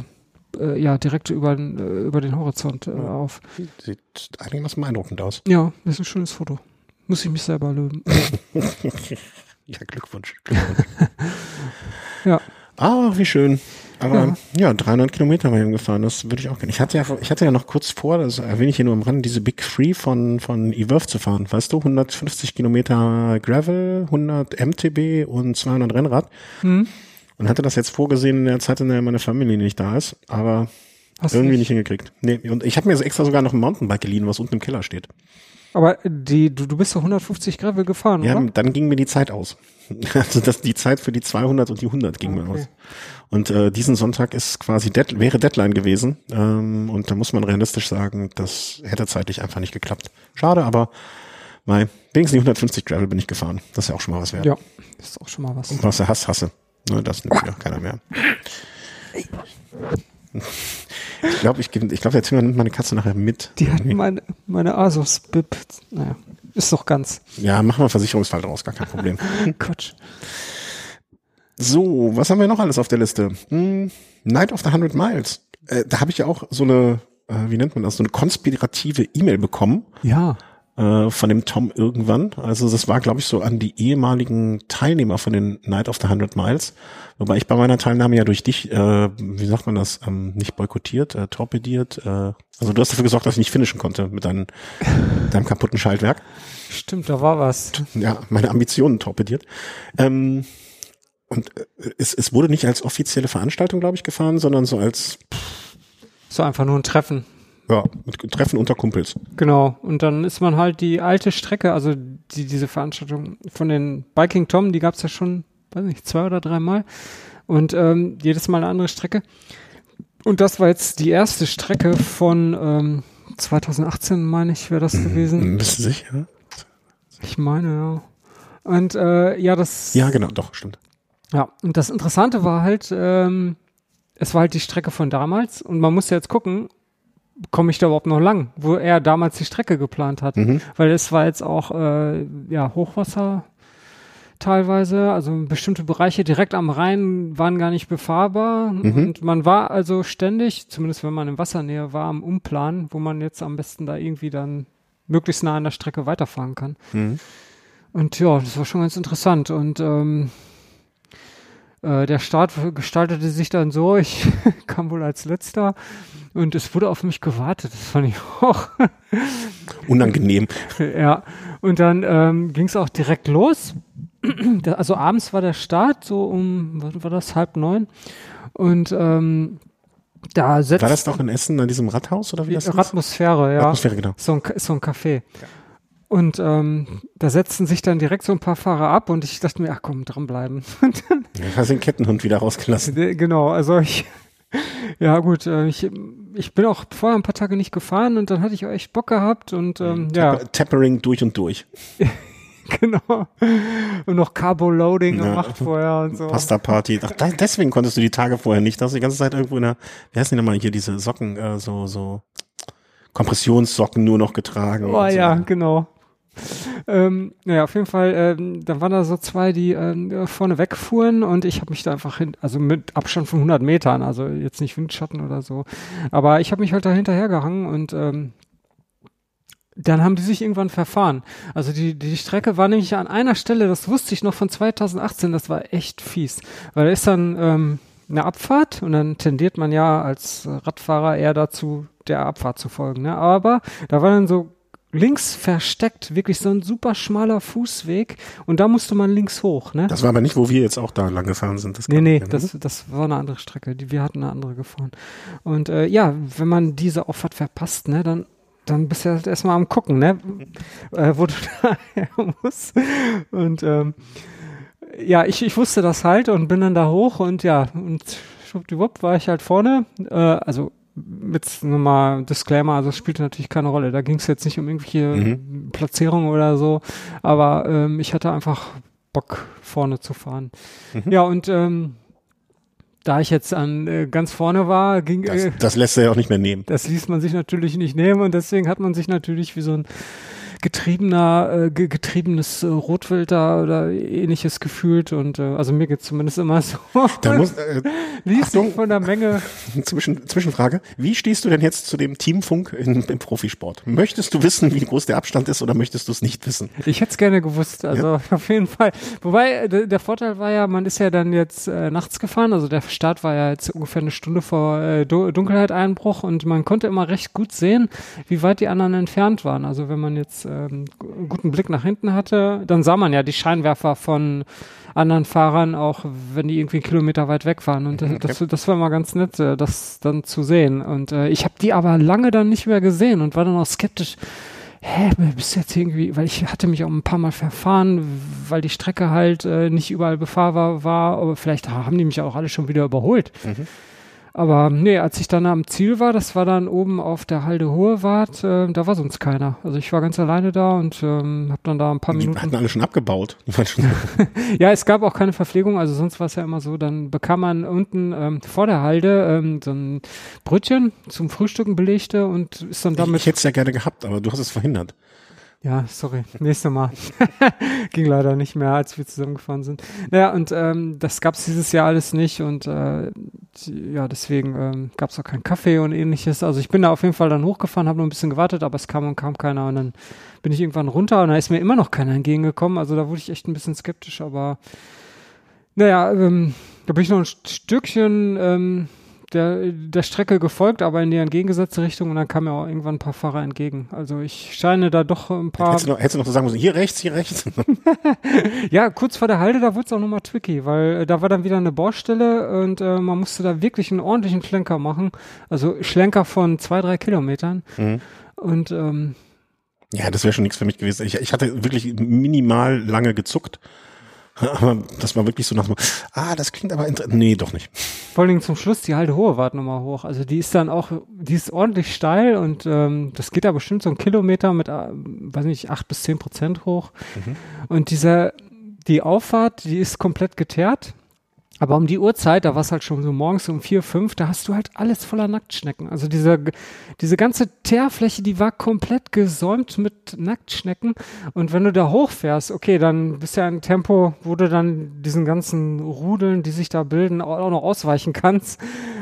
Speaker 2: äh, ja, direkt über, den, äh, über den Horizont äh, auf.
Speaker 1: Sieht einigermaßen beeindruckend aus.
Speaker 2: Ja, das ist ein schönes Foto. Muss ich mich selber löben.
Speaker 1: Ja, Glückwunsch. Glückwunsch.
Speaker 2: ja,
Speaker 1: Ah, wie schön. Aber ja, 300 Kilometer war ich gefahren, das würde ich auch gerne. Ich hatte ja, ich hatte ja noch kurz vor, das erwähne ich hier nur am Rand, diese Big Free von, von eWorth zu fahren. Weißt du, 150 Kilometer Gravel, 100 MTB und 200 Rennrad.
Speaker 2: Hm.
Speaker 1: Und hatte das jetzt vorgesehen in der Zeit, in der meine Familie nicht da ist, aber
Speaker 2: hast
Speaker 1: irgendwie
Speaker 2: nicht.
Speaker 1: nicht hingekriegt. Nee, und ich habe mir so extra sogar noch ein Mountainbike geliehen, was unten im Keller steht.
Speaker 2: Aber die, du, du bist doch 150 Gravel gefahren,
Speaker 1: Ja,
Speaker 2: oder?
Speaker 1: dann ging mir die Zeit aus. Also das, die Zeit für die 200 und die 100 ging mir
Speaker 2: Okay.
Speaker 1: aus. Und äh, diesen Sonntag ist quasi Dead, wäre Deadline gewesen. Ähm, und da muss man realistisch sagen, das hätte zeitlich einfach nicht geklappt. Schade, aber mei, wenigstens die 150 Gravel bin ich gefahren. Das ist ja auch schon mal was wert.
Speaker 2: Ja, ist auch schon mal was.
Speaker 1: Und was du hast, hasse. Ne, das nimmt ja keiner mehr. Ich glaube, ich, ich glaube, der Zimmer nimmt meine Katze nachher mit.
Speaker 2: Die hat meine, meine Asus-Bib. Naja, ist doch ganz.
Speaker 1: Ja, machen wir Versicherungsfall draus, gar kein Problem.
Speaker 2: Quatsch.
Speaker 1: So, was haben wir noch alles auf der Liste? Hm, Night of the Hundred Miles. Äh, da habe ich ja auch so eine, äh, wie nennt man das, so eine konspirative E-Mail bekommen
Speaker 2: Ja.
Speaker 1: Äh, von dem Tom irgendwann. Also das war, glaube ich, so an die ehemaligen Teilnehmer von den Night of the Hundred Miles. Wobei ich bei meiner Teilnahme ja durch dich, äh, wie sagt man das, ähm, nicht boykottiert, äh, torpediert. Äh, also du hast dafür gesorgt, dass ich nicht finishen konnte mit deinem, deinem kaputten Schaltwerk.
Speaker 2: Stimmt, da war was.
Speaker 1: Ja, meine Ambitionen torpediert. Ähm, und äh, es, es wurde nicht als offizielle Veranstaltung, glaube ich, gefahren, sondern so als
Speaker 2: So einfach nur ein Treffen.
Speaker 1: Ja, mit Treffen unter Kumpels.
Speaker 2: Genau. Und dann ist man halt die alte Strecke, also die, diese Veranstaltung von den Biking Tom, die gab's ja schon, weiß nicht, zwei oder dreimal. Und ähm, jedes Mal eine andere Strecke. Und das war jetzt die erste Strecke von ähm, 2018, meine ich, wäre das gewesen.
Speaker 1: Bist du sicher?
Speaker 2: Ich meine, ja. Und äh, ja, das
Speaker 1: Ja, genau, doch, stimmt.
Speaker 2: Ja, und das Interessante war halt, ähm, es war halt die Strecke von damals und man muss ja jetzt gucken, komme ich da überhaupt noch lang, wo er damals die Strecke geplant hat.
Speaker 1: Mhm.
Speaker 2: Weil es war jetzt auch äh, ja, Hochwasser teilweise, also bestimmte Bereiche direkt am Rhein waren gar nicht befahrbar
Speaker 1: Mhm.
Speaker 2: und man war also ständig, zumindest wenn man in Wassernähe war, am Umplanen, wo man jetzt am besten da irgendwie dann möglichst nah an der Strecke weiterfahren kann.
Speaker 1: Mhm.
Speaker 2: Und ja, das war schon ganz interessant. Und ähm, äh, der Start gestaltete sich dann so, ich kam wohl als letzter und es wurde auf mich gewartet. Das fand ich auch.
Speaker 1: Unangenehm.
Speaker 2: ja. Und dann ähm, ging es auch direkt los. Also abends war der Start, so um, was war das, halb neun. Und ähm, da setzt
Speaker 1: War das doch in Essen an diesem Rathaus oder wie das hieß?
Speaker 2: Atmosphäre, ja.
Speaker 1: Atmosphäre, genau.
Speaker 2: So ein, so ein Café. Und ähm, da setzten sich dann direkt so ein paar Fahrer ab und ich dachte mir, ach komm, dranbleiben. Und dann,
Speaker 1: Du hast den Kettenhund wieder rausgelassen.
Speaker 2: äh, genau, also ich, ja gut, äh, ich, ich bin auch vorher ein paar Tage nicht gefahren und dann hatte ich auch echt Bock gehabt und ähm, ja,
Speaker 1: Tapper- Tappering durch und durch.
Speaker 2: genau. Und noch Carbo-Loading ja. gemacht vorher und so.
Speaker 1: Pasta-Party. Ach, deswegen konntest du die Tage vorher nicht. Da hast du die ganze Zeit irgendwo in der, wie heißen die nochmal hier, diese Socken, äh, so, so Kompressionssocken nur noch getragen.
Speaker 2: Oh ja, so. genau. Ähm, naja, auf jeden Fall, ähm, dann waren da so zwei, die äh, vorne wegfuhren und ich habe mich da einfach hin, also mit Abstand von 100 Metern, also jetzt nicht Windschatten oder so, aber ich habe mich halt da hinterhergehangen und ähm, dann haben die sich irgendwann verfahren. Also die, die Strecke war nämlich an einer Stelle, das wusste ich noch von 2018, das war echt fies. Weil da ist dann ähm, eine Abfahrt und dann tendiert man ja als Radfahrer eher dazu, der Abfahrt zu folgen. Ne? Aber da war dann so links versteckt, wirklich so ein super schmaler Fußweg und da musste man links hoch. Ne?
Speaker 1: Das war aber nicht, wo wir jetzt auch da lang gefahren sind.
Speaker 2: Das nee, nee, ja, das, das war eine andere Strecke. Die, wir hatten eine andere gefahren. Und äh, ja, wenn man diese Auffahrt verpasst, ne, dann dann bist du ja erstmal am gucken, ne? Äh, wo du da her musst. Und ähm, ja, ich, ich wusste das halt und bin dann da hoch und ja, und schwuppdiwupp war ich halt vorne. Äh, also mit nochmal Disclaimer, also es spielte natürlich keine Rolle. Da ging es jetzt nicht um irgendwelche mhm. Platzierungen oder so, aber ähm, ich hatte einfach Bock vorne zu fahren. Mhm. Ja, und ähm, da ich jetzt an äh, ganz vorne war, ging
Speaker 1: das, äh, das lässt er ja auch nicht mehr nehmen.
Speaker 2: Das ließ man sich natürlich nicht nehmen und deswegen hat man sich natürlich wie so ein getriebener, äh, getriebenes äh, Rotwilder oder ähnliches gefühlt und äh, also mir geht's zumindest immer so.
Speaker 1: Da muss, äh,
Speaker 2: Liest Achtung, von der Menge.
Speaker 1: Zwischen, Zwischenfrage. Wie stehst du denn jetzt zu dem Teamfunk in, im Profisport? Möchtest du wissen, wie groß der Abstand ist oder möchtest du es nicht wissen?
Speaker 2: Ich hätte es gerne gewusst, also ja. auf jeden Fall. Wobei, der Vorteil war ja, man ist ja dann jetzt äh, nachts gefahren, also der Start war ja jetzt ungefähr eine Stunde vor äh, Dunkelheit-Einbruch und man konnte immer recht gut sehen, wie weit die anderen entfernt waren. Also wenn man jetzt ähm, guten Blick nach hinten hatte, dann sah man ja die Scheinwerfer von anderen Fahrern, auch wenn die irgendwie einen Kilometer weit weg waren. Und okay. das, das war mal ganz nett, äh, das dann zu sehen. Und äh, ich habe die aber lange dann nicht mehr gesehen und war dann auch skeptisch. Hä, bist du jetzt irgendwie, weil ich hatte mich auch ein paar Mal verfahren, weil die Strecke halt äh, nicht überall befahrbar war, aber vielleicht haben die mich auch alle schon wieder überholt. Mhm. Aber nee, als ich dann am Ziel war, das war dann oben auf der Halde Hohe Wart, äh, da war sonst keiner. Also ich war ganz alleine da und ähm, habe dann da ein paar
Speaker 1: die
Speaker 2: Minuten.
Speaker 1: Die hatten alle schon abgebaut.
Speaker 2: ja, es gab auch keine Verpflegung, also sonst war es ja immer so, dann bekam man unten ähm, vor der Halde ähm, so ein Brötchen zum Frühstücken belegte und ist dann damit.
Speaker 1: Ich, ich hätte es ja gerne gehabt, aber du hast es verhindert.
Speaker 2: Ja, sorry, nächstes Mal. Ging leider nicht mehr, als wir zusammengefahren sind. Naja, und ähm, das gab's dieses Jahr alles nicht und äh, ja, deswegen ähm, gab's auch keinen Kaffee und ähnliches. Also ich bin da auf jeden Fall dann hochgefahren, habe noch ein bisschen gewartet, aber es kam und kam keiner und dann bin ich irgendwann runter und da ist mir immer noch keiner entgegengekommen. Also da wurde ich echt ein bisschen skeptisch, aber naja, ähm, da bin ich noch ein Stückchen ähm, der, der Strecke gefolgt, aber in die entgegengesetzte Richtung und dann kamen mir auch irgendwann ein paar Fahrer entgegen. Also ich scheine da doch ein paar.
Speaker 1: Hättest du noch, hättest du noch so sagen müssen, hier rechts, hier rechts.
Speaker 2: ja, kurz vor der Halde, da wurde es auch nochmal tricky, weil äh, da war dann wieder eine Baustelle und äh, man musste da wirklich einen ordentlichen Schlenker machen. Also Schlenker von zwei, drei Kilometern. Mhm. Und ähm,
Speaker 1: ja, das wäre schon nichts für mich gewesen. Ich, ich hatte wirklich minimal lange gezuckt aber das war wirklich so nach so, ah, das klingt aber interessant. Nee, doch nicht.
Speaker 2: Vor allem zum Schluss die alte hohe Wart nochmal hoch. Also die ist dann auch, die ist ordentlich steil und ähm, das geht da bestimmt so einen Kilometer mit, äh, weiß nicht, acht bis zehn Prozent hoch. Mhm. Und dieser, die Auffahrt, die ist komplett geteert. Aber um die Uhrzeit, da war es halt schon so morgens um vier, fünf, da hast du halt alles voller Nacktschnecken. Also diese, diese ganze Teerfläche, die war komplett gesäumt mit Nacktschnecken. Und wenn du da hochfährst, okay, dann bist du ja ein Tempo, wo du dann diesen ganzen Rudeln, die sich da bilden, auch noch ausweichen kannst.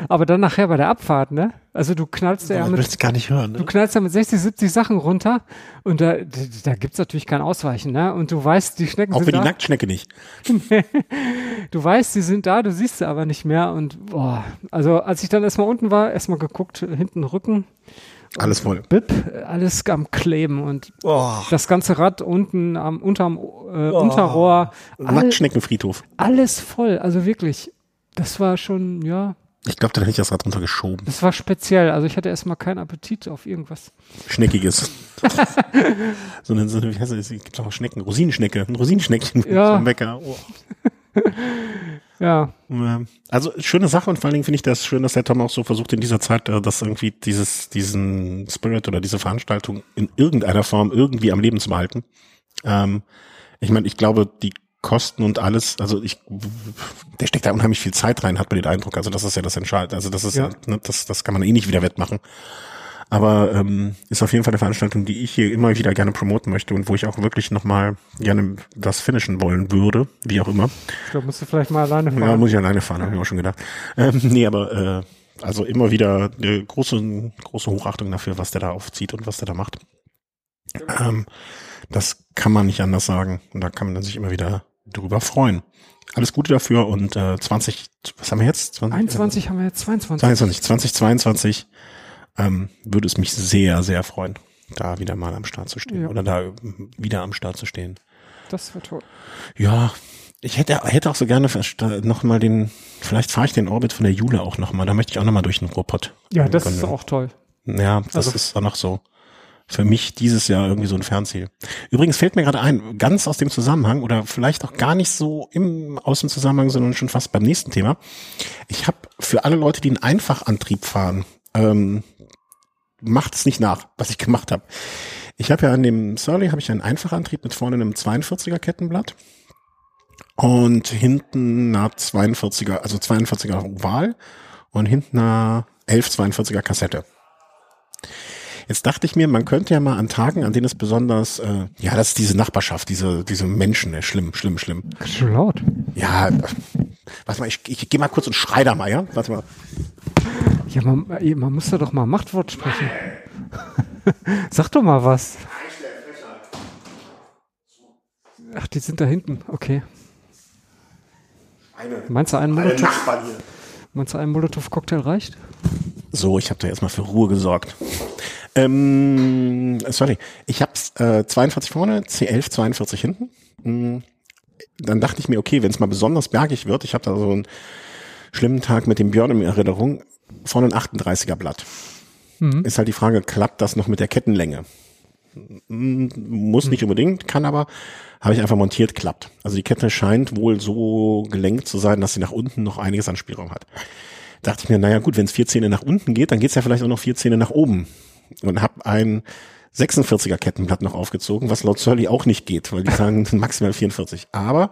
Speaker 2: Aber dann nachher bei der Abfahrt, ne? Also du knallst ja
Speaker 1: mit, gar nicht hören, ne?
Speaker 2: du knallst ja mit 60, 70 Sachen runter und da, da, gibt's natürlich kein Ausweichen, ne? Und du weißt, die Schnecken
Speaker 1: Auch
Speaker 2: sind
Speaker 1: für
Speaker 2: da.
Speaker 1: die Nacktschnecke nicht.
Speaker 2: du weißt, die sind da, du siehst sie aber nicht mehr und boah, also als ich dann erstmal unten war, erstmal geguckt, hinten Rücken.
Speaker 1: Alles voll.
Speaker 2: Bip, alles am Kleben und oh. das ganze Rad unten am unterm äh, oh. Unterrohr.
Speaker 1: Nacktschneckenfriedhof.
Speaker 2: Alles voll, also wirklich. Das war schon, ja,
Speaker 1: ich glaube, dann hätte ich das Rad runtergeschoben.
Speaker 2: Das war speziell. Also ich hatte erstmal keinen Appetit auf irgendwas.
Speaker 1: Schneckiges. so eine, so eine, wie heißt das? Es gibt auch Schnecken. Rosinenschnecke. Ein Rosinenschneckchen
Speaker 2: ja.
Speaker 1: vom Bäcker. Oh.
Speaker 2: ja.
Speaker 1: Also schöne Sache und vor allen Dingen finde ich das schön, dass der Tom auch so versucht in dieser Zeit, äh, dass irgendwie dieses, diesen Spirit oder diese Veranstaltung in irgendeiner Form irgendwie am Leben zu behalten. Ähm, Ich meine, ich glaube, die Kosten und alles, also ich, der steckt da unheimlich viel Zeit rein, hat man den Eindruck. Also das ist ja das Entscheidende. Also das ist ja, ne, das, das kann man eh nicht wieder wettmachen. Aber ähm, ist auf jeden Fall eine Veranstaltung, die ich hier immer wieder gerne promoten möchte und wo ich auch wirklich nochmal gerne das finishen wollen würde, wie auch immer.
Speaker 2: Ich glaube, musst du vielleicht mal alleine fahren.
Speaker 1: Ja, muss ich alleine fahren, habe ich auch schon gedacht. Ähm, nee, aber äh, also immer wieder eine große, große Hochachtung dafür, was der da aufzieht und was der da macht. Ähm, das kann man nicht anders sagen. Und da kann man sich immer wieder drüber freuen. Alles Gute dafür und äh, 20, was haben wir jetzt?
Speaker 2: 20, 21 äh, haben wir jetzt, 22.
Speaker 1: 22, 2022 ähm, würde es mich sehr, sehr freuen, da wieder mal am Start zu stehen ja. oder da wieder am Start zu stehen.
Speaker 2: Das wäre toll.
Speaker 1: Ja, ich hätte, hätte auch so gerne noch mal den, vielleicht fahre ich den Orbit von der Jule auch noch mal. Da möchte ich auch noch mal durch den Ruhrpott.
Speaker 2: Ja, das können. ist auch toll.
Speaker 1: Ja, das also, ist auch noch so für mich dieses Jahr irgendwie so ein Fernziel. Übrigens fällt mir gerade ein, ganz aus dem Zusammenhang oder vielleicht auch gar nicht so im aus dem Zusammenhang, sondern schon fast beim nächsten Thema. Ich habe für alle Leute, die einen Einfachantrieb fahren, ähm, macht es nicht nach, was ich gemacht habe. Ich habe ja an dem Surly habe ich einen Einfachantrieb mit vorne einem 42er Kettenblatt und hinten einer 42er, also 42er Oval und hinten einer 1142er Kassette. Jetzt dachte ich mir, man könnte ja mal an Tagen, an denen es besonders, äh, ja, das ist diese Nachbarschaft, diese, diese Menschen, äh, schlimm, schlimm, schlimm.
Speaker 2: Schon laut.
Speaker 1: Ja, warte mal, ich, ich, gehe mal kurz und schrei da mal, ja? Warte mal.
Speaker 2: Ja, man, man muss da doch mal Machtwort sprechen. Sag doch mal was. Ach, die sind da hinten, okay.
Speaker 1: Eine,
Speaker 2: meinst du, ein Molotow, meinst du, ein Molotow-Cocktail reicht?
Speaker 1: So, ich habe da erstmal für Ruhe gesorgt. Ähm, sorry, ich habe äh, 42 vorne, C11 42 hinten. Mm, dann dachte ich mir, okay, wenn es mal besonders bergig wird, ich habe da so einen schlimmen Tag mit dem Björn in Erinnerung, vorne ein 38er Blatt. Mhm. Ist halt die Frage, klappt das noch mit der Kettenlänge? Mm, muss mhm. nicht unbedingt, kann aber, habe ich einfach montiert, klappt. Also die Kette scheint wohl so gelenkt zu sein, dass sie nach unten noch einiges an Spielraum hat. Dachte ich mir, naja gut, wenn es vier Zähne nach unten geht, dann geht's ja vielleicht auch noch vier Zähne nach oben und habe ein 46er Kettenblatt noch aufgezogen, was laut Surly auch nicht geht, weil die sagen maximal 44. Aber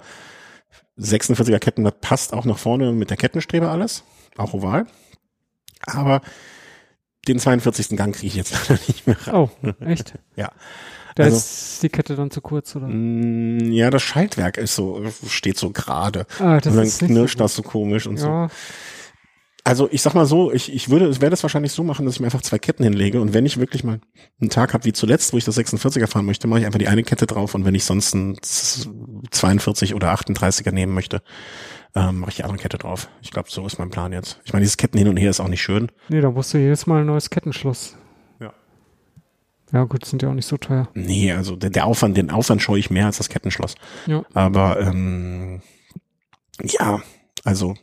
Speaker 1: 46er Kettenblatt passt auch nach vorne mit der Kettenstrebe alles, auch oval. Aber den 42. Gang kriege ich jetzt leider nicht mehr
Speaker 2: rein. Oh, echt?
Speaker 1: ja.
Speaker 2: Da also, ist die Kette dann zu kurz, oder?
Speaker 1: Mm, ja, das Schaltwerk ist so, steht so gerade.
Speaker 2: Ah, das
Speaker 1: und dann
Speaker 2: ist
Speaker 1: knirscht so das so komisch und ja. so. Also ich sag mal so, ich, ich würde, ich werde es wahrscheinlich so machen, dass ich mir einfach zwei Ketten hinlege und wenn ich wirklich mal einen Tag habe wie zuletzt, wo ich das 46er fahren möchte, mache ich einfach die eine Kette drauf und wenn ich sonst einen 42 oder 38er nehmen möchte, ähm, mache ich die andere Kette drauf. Ich glaube, so ist mein Plan jetzt. Ich meine, dieses Ketten hin und her ist auch nicht schön.
Speaker 2: Nee, da musst du jedes Mal ein neues Kettenschloss.
Speaker 1: Ja.
Speaker 2: Ja, gut, sind ja auch nicht so teuer.
Speaker 1: Nee, also der, der Aufwand, den Aufwand scheue ich mehr als das Kettenschloss.
Speaker 2: Ja.
Speaker 1: Aber ähm, ja, also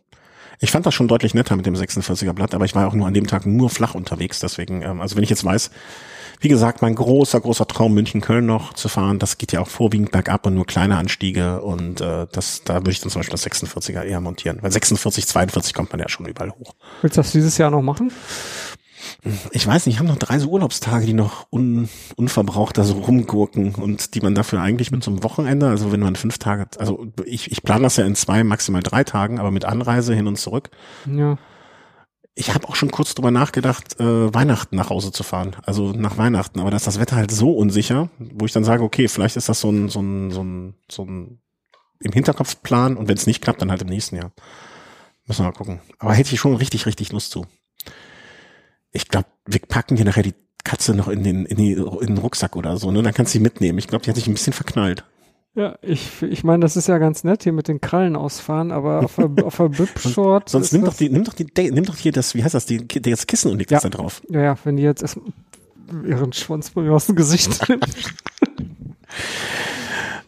Speaker 1: ich fand das schon deutlich netter mit dem 46er Blatt, aber ich war auch nur an dem Tag nur flach unterwegs. Deswegen, ähm, also wenn ich jetzt weiß, wie gesagt, mein großer, großer Traum München-Köln noch zu fahren, das geht ja auch vorwiegend bergab und nur kleine Anstiege und äh, das, da würde ich dann zum Beispiel das 46er eher montieren, weil 46, 42 kommt man ja schon überall hoch.
Speaker 2: Willst du das dieses Jahr noch machen?
Speaker 1: Ich weiß nicht, ich habe noch drei so Urlaubstage, die noch un, unverbraucht da so rumgurken und die man dafür eigentlich mit so einem Wochenende, also wenn man fünf Tage, also ich, ich plane das ja in zwei, maximal drei Tagen, aber mit Anreise hin und zurück.
Speaker 2: Ja.
Speaker 1: Ich habe auch schon kurz drüber nachgedacht, äh, Weihnachten nach Hause zu fahren, also nach Weihnachten, aber da ist das Wetter halt so unsicher, wo ich dann sage, okay, vielleicht ist das so ein, so ein, so ein, so ein im Hinterkopfplan und wenn es nicht klappt, dann halt im nächsten Jahr. Müssen wir mal gucken. Aber hätte ich schon richtig, richtig Lust zu ich glaube, wir packen dir nachher die Katze noch in den, in, die, in den Rucksack oder so, ne? Dann kannst du sie mitnehmen. Ich glaube, die hat sich ein bisschen verknallt.
Speaker 2: Ja, ich, ich meine, das ist ja ganz nett hier mit den Krallen ausfahren, aber auf der, auf der Bib-Short.
Speaker 1: Sonst nimm doch die, nimm doch die, nimm doch hier das, wie heißt das, die, das Kissen und leg
Speaker 2: ja.
Speaker 1: das da drauf.
Speaker 2: Ja, ja, wenn die jetzt erst ihren Schwanz bei mir aus dem Gesicht nimmt.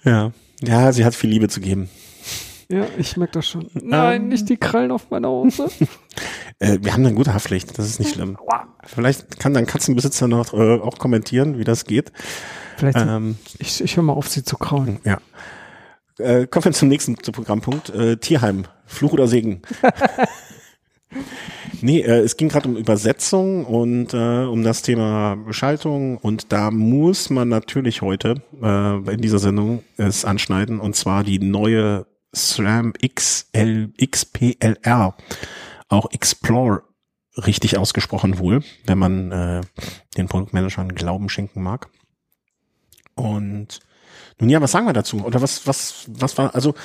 Speaker 1: ja. Ja, sie hat viel Liebe zu geben.
Speaker 2: Ja, ich merke das schon. Nein, ähm, nicht die Krallen auf meiner Hose.
Speaker 1: äh, wir haben eine gute Haftpflicht, das ist nicht schlimm. Vielleicht kann dein Katzenbesitzer noch äh, auch kommentieren, wie das geht.
Speaker 2: Vielleicht, ähm, ich, ich höre mal auf, sie zu kraulen.
Speaker 1: Ja. Äh, kommen wir zum nächsten Programmpunkt. Äh, Tierheim, Fluch oder Segen? Nee, äh, es ging gerade um Übersetzung und äh, um das Thema Schaltung und da muss man natürlich heute äh, in dieser Sendung es anschneiden und zwar die neue SRAM XL, XPLR, auch Explore richtig ausgesprochen wohl, wenn man äh, den Produktmanagern Glauben schenken mag. Und nun ja, was sagen wir dazu? Oder was, was, was war, also,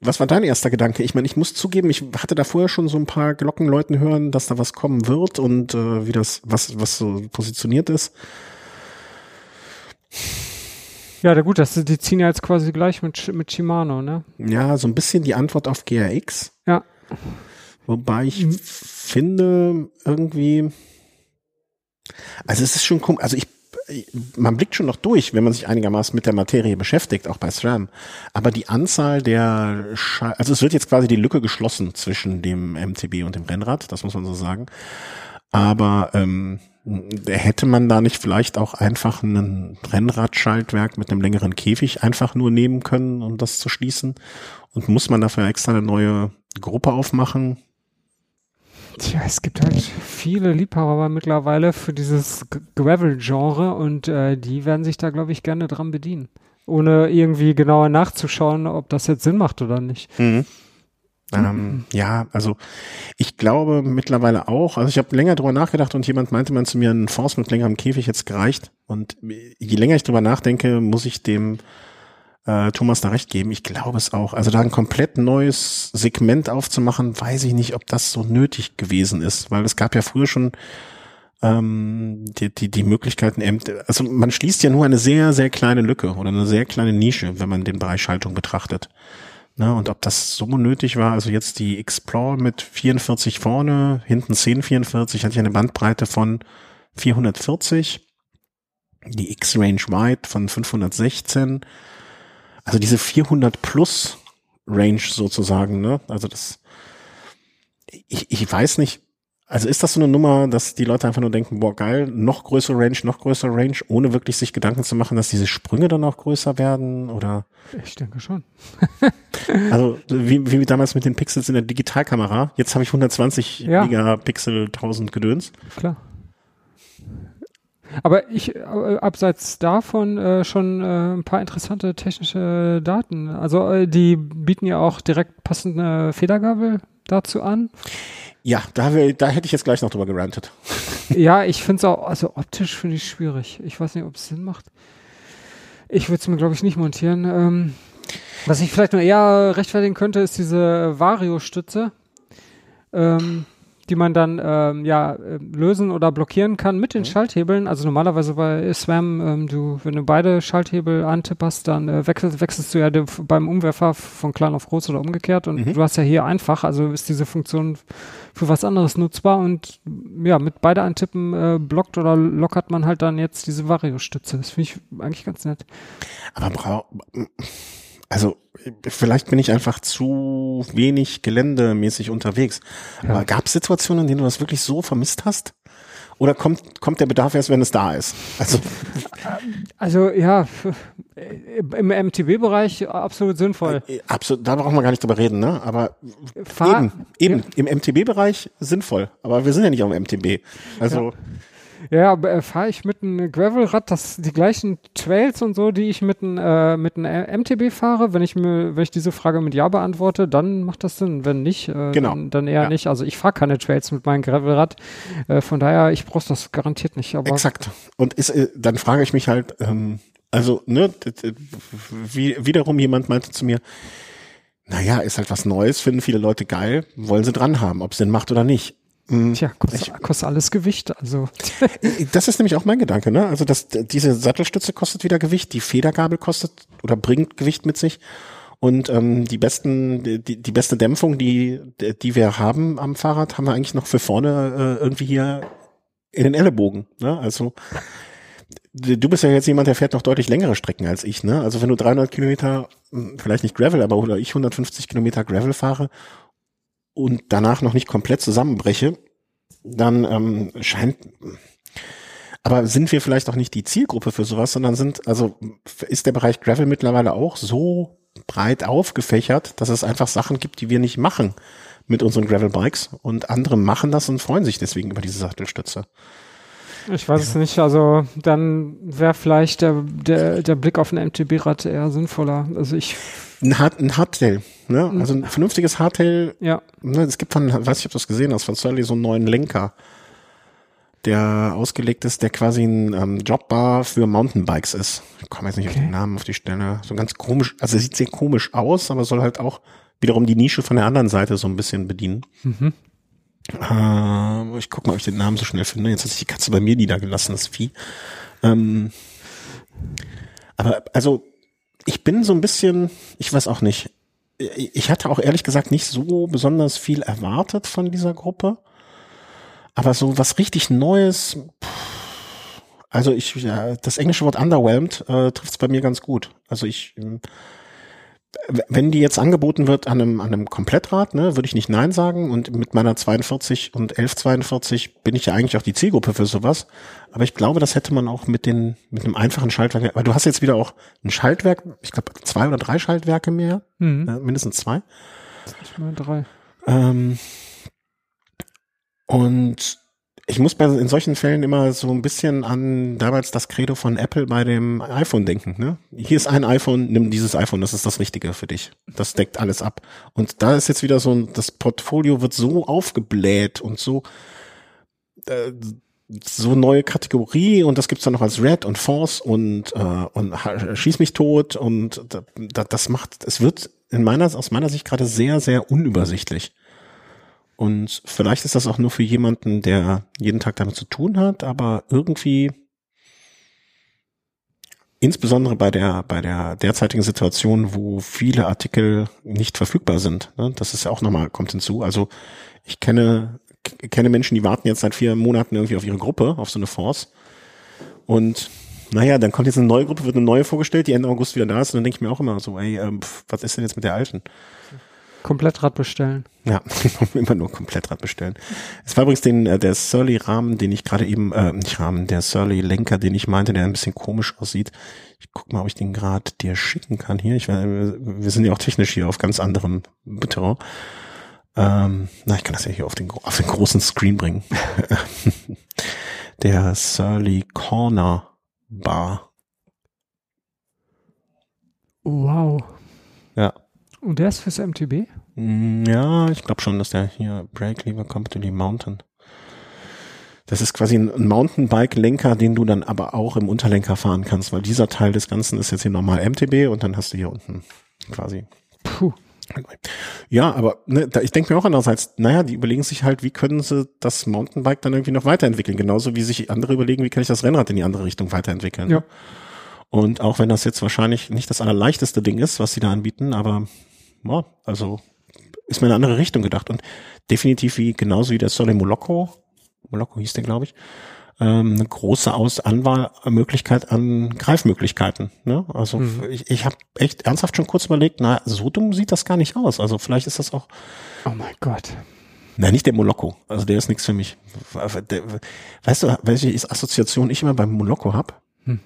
Speaker 1: was war dein erster Gedanke? Ich meine, ich muss zugeben, ich hatte da vorher schon so ein paar Glockenleuten hören, dass da was kommen wird und äh, wie das, was, was so positioniert ist.
Speaker 2: Ja, da gut, das, die ziehen ja jetzt quasi gleich mit, mit Shimano, ne?
Speaker 1: Ja, so ein bisschen die Antwort auf GRX.
Speaker 2: Ja.
Speaker 1: Wobei ich finde, irgendwie, also es ist schon, also ich man blickt schon noch durch, wenn man sich einigermaßen mit der Materie beschäftigt, auch bei SRAM. Aber die Anzahl der, Schall also es wird jetzt quasi die Lücke geschlossen zwischen dem MTB und dem Rennrad, das muss man so sagen. Aber ähm, hätte man da nicht vielleicht auch einfach ein Rennradschaltwerk mit einem längeren Käfig einfach nur nehmen können, um das zu schließen? Und muss man dafür extra eine neue Gruppe aufmachen?
Speaker 2: Tja, es gibt halt viele Liebhaber mittlerweile für dieses Gravel-Genre und äh, die werden sich da, glaube ich, gerne dran bedienen. Ohne irgendwie genauer nachzuschauen, ob das jetzt Sinn macht oder nicht.
Speaker 1: Mhm. Ähm, ja, also ich glaube mittlerweile auch. Also ich habe länger drüber nachgedacht und jemand meinte man zu mir, ein Force mit längerem Käfig jetzt gereicht. Und je länger ich drüber nachdenke, muss ich dem äh, Thomas da recht geben. Ich glaube es auch. Also da ein komplett neues Segment aufzumachen, weiß ich nicht, ob das so nötig gewesen ist, weil es gab ja früher schon ähm, die, die, die Möglichkeiten, also man schließt ja nur eine sehr, sehr kleine Lücke oder eine sehr kleine Nische, wenn man den Bereich Schaltung betrachtet. Ne, und ob das so nötig war, also jetzt die Explore mit 44 vorne, hinten 1044, hatte ich eine Bandbreite von 440, die X-Range Wide von 516, also diese 400 plus Range sozusagen, ne? Also das, ich, ich weiß nicht, also ist das so eine Nummer, dass die Leute einfach nur denken, boah, geil, noch größere Range, noch größere Range, ohne wirklich sich Gedanken zu machen, dass diese Sprünge dann auch größer werden, oder?
Speaker 2: Ich denke schon.
Speaker 1: also, wie, wie damals mit den Pixels in der Digitalkamera. Jetzt habe ich 120 ja. Megapixel 1000 Gedöns.
Speaker 2: Klar. Aber ich, äh, abseits davon äh, schon äh, ein paar interessante technische Daten. Also äh, die bieten ja auch direkt passende Federgabel dazu an.
Speaker 1: Ja, da, will, da hätte ich jetzt gleich noch drüber gerantet.
Speaker 2: ja, ich finde es auch, also optisch finde ich schwierig. Ich weiß nicht, ob es Sinn macht. Ich würde es mir, glaube ich, nicht montieren. Ähm, was ich vielleicht nur eher rechtfertigen könnte, ist diese Vario-Stütze. Ähm, die man dann ähm, ja äh, lösen oder blockieren kann mit den mhm. Schalthebeln. Also normalerweise bei Swam, ähm, du, wenn du beide Schalthebel antipperst, dann äh, wechselst, wechselst du ja beim Umwerfer von klein auf groß oder umgekehrt. Und mhm. du hast ja hier einfach, also ist diese Funktion für was anderes nutzbar und ja, mit beide antippen äh, blockt oder lockert man halt dann jetzt diese Vario-Stütze. Das finde ich eigentlich ganz nett.
Speaker 1: Aber braucht also vielleicht bin ich einfach zu wenig geländemäßig unterwegs. Ja. Aber gab es Situationen, in denen du das wirklich so vermisst hast? Oder kommt, kommt der Bedarf erst, wenn es da ist? Also,
Speaker 2: also ja, im MTB-Bereich absolut sinnvoll.
Speaker 1: Äh, absolut, da brauchen wir gar nicht drüber reden, ne? Aber Fahr eben, eben, ja. im MTB-Bereich sinnvoll. Aber wir sind ja nicht auf dem MTB. Also. Ja.
Speaker 2: Ja, aber äh, fahre ich mit einem Gravelrad das die gleichen Trails und so, die ich mit einem äh, mit einem MTB fahre? Wenn ich mir, wenn ich diese Frage mit Ja beantworte, dann macht das Sinn. Wenn nicht, äh, genau. dann, dann eher ja. nicht. Also ich fahre keine Trails mit meinem Gravelrad. Äh, von daher, ich brauche das garantiert nicht. Aber
Speaker 1: Exakt. Und ist, äh, dann frage ich mich halt, ähm, also ne, wie, wiederum jemand meinte zu mir, naja, ist halt was Neues, finden viele Leute geil, wollen sie dran haben, ob es Sinn macht oder nicht.
Speaker 2: Mhm. Tja, kostet, kostet alles Gewicht, also.
Speaker 1: Das ist nämlich auch mein Gedanke, ne? Also das, diese Sattelstütze kostet wieder Gewicht, die Federgabel kostet oder bringt Gewicht mit sich. Und ähm, die besten, die, die beste Dämpfung, die, die wir haben am Fahrrad, haben wir eigentlich noch für vorne äh, irgendwie hier in den Ellenbogen. Ne? Also du bist ja jetzt jemand, der fährt noch deutlich längere Strecken als ich. Ne? Also wenn du 300 Kilometer, hm, vielleicht nicht Gravel, aber oder ich 150 Kilometer Gravel fahre und danach noch nicht komplett zusammenbreche, dann ähm, scheint aber sind wir vielleicht auch nicht die Zielgruppe für sowas, sondern sind, also ist der Bereich Gravel mittlerweile auch so breit aufgefächert, dass es einfach Sachen gibt, die wir nicht machen mit unseren Gravel-Bikes und andere machen das und freuen sich deswegen über diese Sattelstütze.
Speaker 2: Ich weiß ja. es nicht, also dann wäre vielleicht der, der, der Blick auf ein MTB-Rad eher sinnvoller. Also ich.
Speaker 1: Ein, Hard, ein Hardtail, ne? Also ein vernünftiges Hardtail.
Speaker 2: Ja.
Speaker 1: Ne, es gibt von, weiß ich, ob du das gesehen hast, von Surly so einen neuen Lenker, der ausgelegt ist, der quasi ein ähm, Jobbar für Mountainbikes ist. Ich komme jetzt nicht okay. auf den Namen auf die Stelle. So ganz komisch, also sieht sehr komisch aus, aber soll halt auch wiederum die Nische von der anderen Seite so ein bisschen bedienen. Mhm. Äh, ich guck mal, ob ich den Namen so schnell finde. Jetzt hat sich die Katze bei mir niedergelassen, das Vieh. Ähm, aber also, ich bin so ein bisschen, ich weiß auch nicht. Ich hatte auch ehrlich gesagt nicht so besonders viel erwartet von dieser Gruppe. Aber so was richtig Neues, also ich, ja, das englische Wort underwhelmed äh, trifft es bei mir ganz gut. Also ich, wenn die jetzt angeboten wird an einem, an einem Komplettrad, ne, würde ich nicht Nein sagen. Und mit meiner 42 und 1142 bin ich ja eigentlich auch die Zielgruppe für sowas. Aber ich glaube, das hätte man auch mit den, mit einem einfachen Schaltwerk, weil du hast jetzt wieder auch ein Schaltwerk, ich glaube zwei oder drei Schaltwerke mehr, mhm. äh, mindestens zwei.
Speaker 2: Ich meine drei.
Speaker 1: Ähm, und ich muss bei in solchen Fällen immer so ein bisschen an damals das Credo von Apple bei dem iPhone denken. Ne? Hier ist ein iPhone, nimm dieses iPhone, das ist das Richtige für dich. Das deckt alles ab. Und da ist jetzt wieder so ein, das Portfolio wird so aufgebläht und so äh, so neue Kategorie und das gibt's dann noch als Red und Force und äh, und schieß mich tot und da, das macht es wird in meiner aus meiner Sicht gerade sehr sehr unübersichtlich. Und vielleicht ist das auch nur für jemanden, der jeden Tag damit zu tun hat, aber irgendwie insbesondere bei der bei der derzeitigen Situation, wo viele Artikel nicht verfügbar sind. Ne? Das ist ja auch nochmal kommt hinzu. Also ich kenne kenne Menschen, die warten jetzt seit vier Monaten irgendwie auf ihre Gruppe, auf so eine Force. Und naja, dann kommt jetzt eine neue Gruppe, wird eine neue vorgestellt, die Ende August wieder da ist. Und dann denke ich mir auch immer so, ey, ähm, was ist denn jetzt mit der alten?
Speaker 2: Komplettrad bestellen.
Speaker 1: Ja, immer nur Komplettrad bestellen. Es war übrigens den, äh, der Surly-Rahmen, den ich gerade eben, äh, nicht Rahmen, der Surly-Lenker, den ich meinte, der ein bisschen komisch aussieht. Ich guck mal, ob ich den gerade dir schicken kann hier. Ich, wir sind ja auch technisch hier auf ganz anderem Terrain. Ähm, na, ich kann das ja hier auf den, auf den großen Screen bringen. der Surly Corner Bar.
Speaker 2: Wow. Und der ist fürs MTB?
Speaker 1: Mm, ja, ich glaube schon, dass der hier Brake Lever Company Mountain. Das ist quasi ein Mountainbike-Lenker, den du dann aber auch im Unterlenker fahren kannst, weil dieser Teil des Ganzen ist jetzt hier normal MTB und dann hast du hier unten quasi. Puh. Ja, aber ne, da, ich denke mir auch andererseits, naja, die überlegen sich halt, wie können sie das Mountainbike dann irgendwie noch weiterentwickeln, genauso wie sich andere überlegen, wie kann ich das Rennrad in die andere Richtung weiterentwickeln.
Speaker 2: Ja.
Speaker 1: Und auch wenn das jetzt wahrscheinlich nicht das allerleichteste Ding ist, was sie da anbieten, aber ja, also ist mir in eine andere Richtung gedacht und definitiv wie genauso wie der Sole Moloko, Moloko hieß der, glaube ich, ähm, eine große Aus Anwahlmöglichkeit an Greifmöglichkeiten. Ne? Also mhm. ich, ich habe echt ernsthaft schon kurz überlegt, na, so dumm sieht das gar nicht aus. Also vielleicht ist das auch.
Speaker 2: Oh mein Gott.
Speaker 1: Nein, nicht der Moloko. Also der ist nichts für mich. weißt du, welche Assoziation ich immer beim Moloko hab? Hm.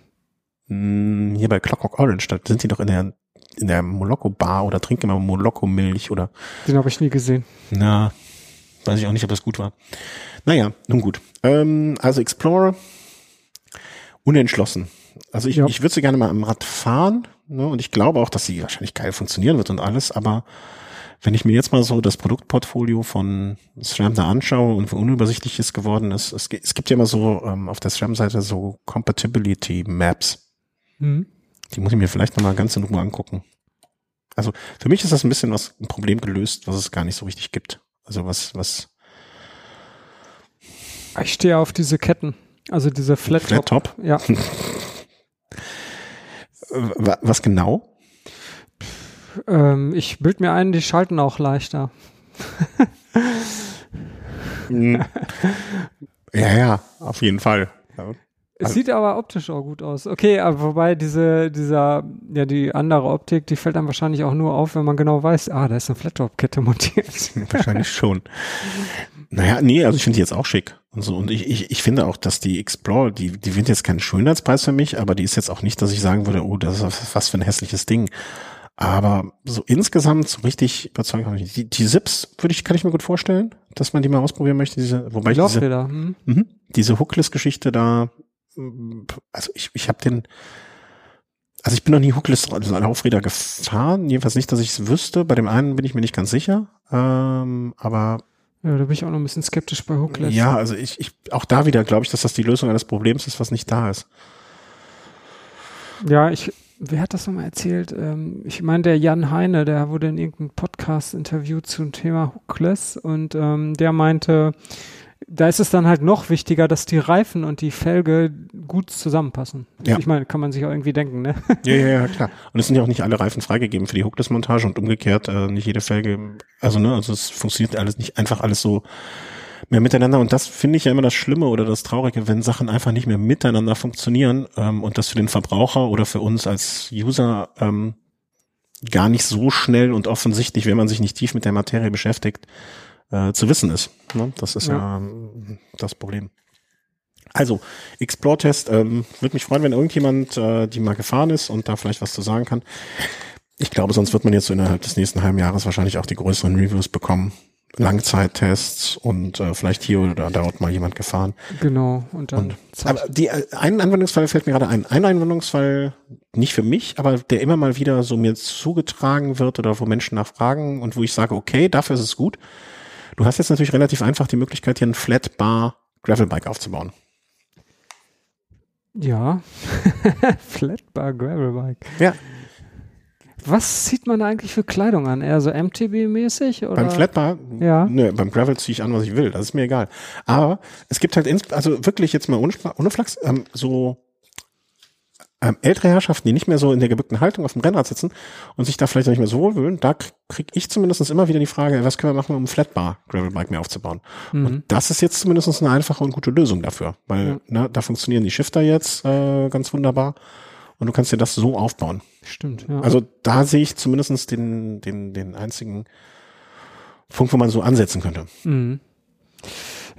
Speaker 1: hm. Hier bei Clockwork Orange, da sind die doch in der in der Moloko Bar oder trinke immer Moloko Milch oder.
Speaker 2: Den habe ich nie gesehen.
Speaker 1: Na, weiß ich auch nicht, ob das gut war. Naja, nun gut. Ähm, also Explorer, unentschlossen. Also ich, ja. ich würde sie gerne mal am Rad fahren ne, und ich glaube auch, dass sie wahrscheinlich geil funktionieren wird und alles, aber wenn ich mir jetzt mal so das Produktportfolio von SRAM da anschaue und wie unübersichtlich es geworden ist, es, es gibt ja immer so ähm, auf der SRAM-Seite so Compatibility Maps. Mhm. Die muss ich mir vielleicht nochmal ganz in Ruhe angucken. Also für mich ist das ein bisschen was, ein Problem gelöst, was es gar nicht so richtig gibt. Also was, was.
Speaker 2: Ich stehe auf diese Ketten. Also diese Flat,
Speaker 1: Flat Top.
Speaker 2: Ja.
Speaker 1: was genau?
Speaker 2: Ähm, ich bild mir ein, die schalten auch leichter.
Speaker 1: Hm. ja, ja, auf jeden Fall. Ja.
Speaker 2: Es also, sieht aber optisch auch gut aus. Okay, aber wobei diese, dieser, ja, die andere Optik, die fällt dann wahrscheinlich auch nur auf, wenn man genau weiß, ah, da ist eine Flattop-Kette montiert.
Speaker 1: wahrscheinlich schon. Naja, nee, also ich finde die jetzt auch schick. Und so, und ich, ich, ich finde auch, dass die Explorer, die, die wird jetzt kein Schönheitspreis für mich, aber die ist jetzt auch nicht, dass ich sagen würde, oh, das ist was für ein hässliches Ding. Aber so insgesamt so richtig überzeugend auch nicht. Die, die Sips würde ich, kann ich mir gut vorstellen, dass man die mal ausprobieren möchte. Diese, wobei ich diese.
Speaker 2: Hm?
Speaker 1: mhm, diese Hookless-Geschichte da, also ich, ich habe den, also ich bin noch nie Hookless also Laufräder gefahren, jedenfalls nicht, dass ich es wüsste. Bei dem einen bin ich mir nicht ganz sicher, ähm, aber
Speaker 2: Ja, da bin ich auch noch ein bisschen skeptisch bei Hookless.
Speaker 1: ja, also ich, ich auch da wieder glaube ich, dass das die Lösung eines Problems ist, was nicht da ist.
Speaker 2: Ja, ich, wer hat das nochmal erzählt? Ähm, ich meine, der Jan Heine, der wurde in irgendeinem Podcast interviewt zum Thema Hookless und ähm, der meinte, da ist es dann halt noch wichtiger, dass die Reifen und die Felge gut zusammenpassen.
Speaker 1: Ja.
Speaker 2: Ich meine, kann man sich auch irgendwie denken, ne?
Speaker 1: Ja, ja, ja, klar. Und es sind ja auch nicht alle Reifen freigegeben für die Hookless-Montage und umgekehrt äh, nicht jede Felge. Also ne, also es funktioniert alles nicht einfach alles so mehr miteinander. Und das finde ich ja immer das Schlimme oder das Traurige, wenn Sachen einfach nicht mehr miteinander funktionieren ähm, und das für den Verbraucher oder für uns als User ähm, gar nicht so schnell und offensichtlich, wenn man sich nicht tief mit der Materie beschäftigt, äh, zu wissen ist. Ne? Das ist ja,
Speaker 2: Ja.
Speaker 1: ähm, das Problem. Also, Explore-Test, ähm, würde mich freuen, wenn irgendjemand äh, die mal gefahren ist und da vielleicht was zu sagen kann. Ich glaube, sonst wird man jetzt so innerhalb des nächsten halben Jahres wahrscheinlich auch die größeren Reviews bekommen. Langzeittests und äh, vielleicht hier oder da hat mal jemand gefahren.
Speaker 2: Genau. Und dann
Speaker 1: Und, aber die, äh, einen Anwendungsfall fällt mir gerade ein. Ein Anwendungsfall, nicht für mich, aber der immer mal wieder so mir zugetragen wird oder wo Menschen nachfragen und wo ich sage, okay, dafür ist es gut. Du hast jetzt natürlich relativ einfach die Möglichkeit, hier ein Flat Bar Gravelbike aufzubauen.
Speaker 2: ja. Flatbar Gravelbike.
Speaker 1: Ja.
Speaker 2: Was zieht man da eigentlich für Kleidung an? Eher so MTB-mäßig? oder?
Speaker 1: Beim Flatbar,
Speaker 2: Ja.
Speaker 1: nö, beim Gravel ziehe ich an, was ich will. Das ist mir egal. Aber es gibt halt, ins, also wirklich jetzt mal ohne, ohne Flachs, ähm, so ähm, ältere Herrschaften, die nicht mehr so in der gebückten Haltung auf dem Rennrad sitzen und sich da vielleicht nicht mehr so wohlfühlen, da kriege krieg ich zumindest immer wieder die Frage, was können wir machen, um ein Flatbar Gravelbike mehr aufzubauen?
Speaker 2: Mhm.
Speaker 1: Und das ist jetzt zumindest eine einfache und gute Lösung dafür, weil
Speaker 2: Ja.
Speaker 1: ne, da funktionieren die Shifter jetzt äh, ganz wunderbar und du kannst dir das so aufbauen.
Speaker 2: Stimmt, ja.
Speaker 1: Also da sehe ich zumindest den, den, den einzigen Punkt, wo man so ansetzen könnte.
Speaker 2: Mhm.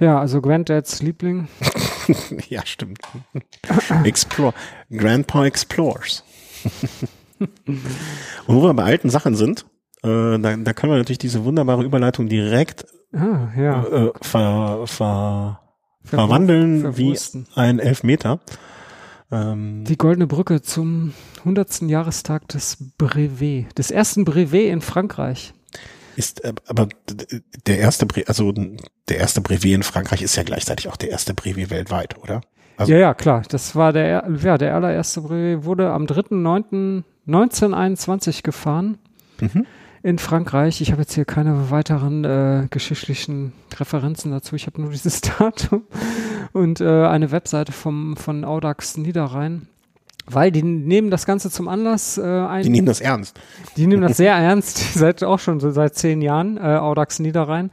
Speaker 2: Ja, also Granddads Liebling.
Speaker 1: ja, stimmt. Explore. Grandpa Explores. Und wo wir bei alten Sachen sind, äh, da, da können wir natürlich diese wunderbare Überleitung direkt
Speaker 2: Ah, ja.
Speaker 1: äh, ver, ver, verwandeln wie
Speaker 2: verwursten.
Speaker 1: ein Elfmeter. Ähm,
Speaker 2: Die Goldene Brücke zum 100. Jahrestag des Brevet, des ersten Brevet in Frankreich.
Speaker 1: Ist, äh, aber der erste, Bre also der erste Brevet in Frankreich ist ja gleichzeitig auch der erste Brevet weltweit, oder? Also-
Speaker 2: ja, ja, klar. Das war der, ja, der allererste Brevet wurde am 3.9.1921 gefahren
Speaker 1: Mhm.
Speaker 2: in Frankreich. Ich habe jetzt hier keine weiteren äh, geschichtlichen Referenzen dazu. Ich habe nur dieses Datum und äh, eine Webseite vom, von Audax Niederrhein. Weil die nehmen das Ganze zum Anlass, äh, ein,
Speaker 1: Die nehmen das ernst.
Speaker 2: Die nehmen das sehr ernst, seit auch schon so seit zehn Jahren, äh, Audax Niederrhein.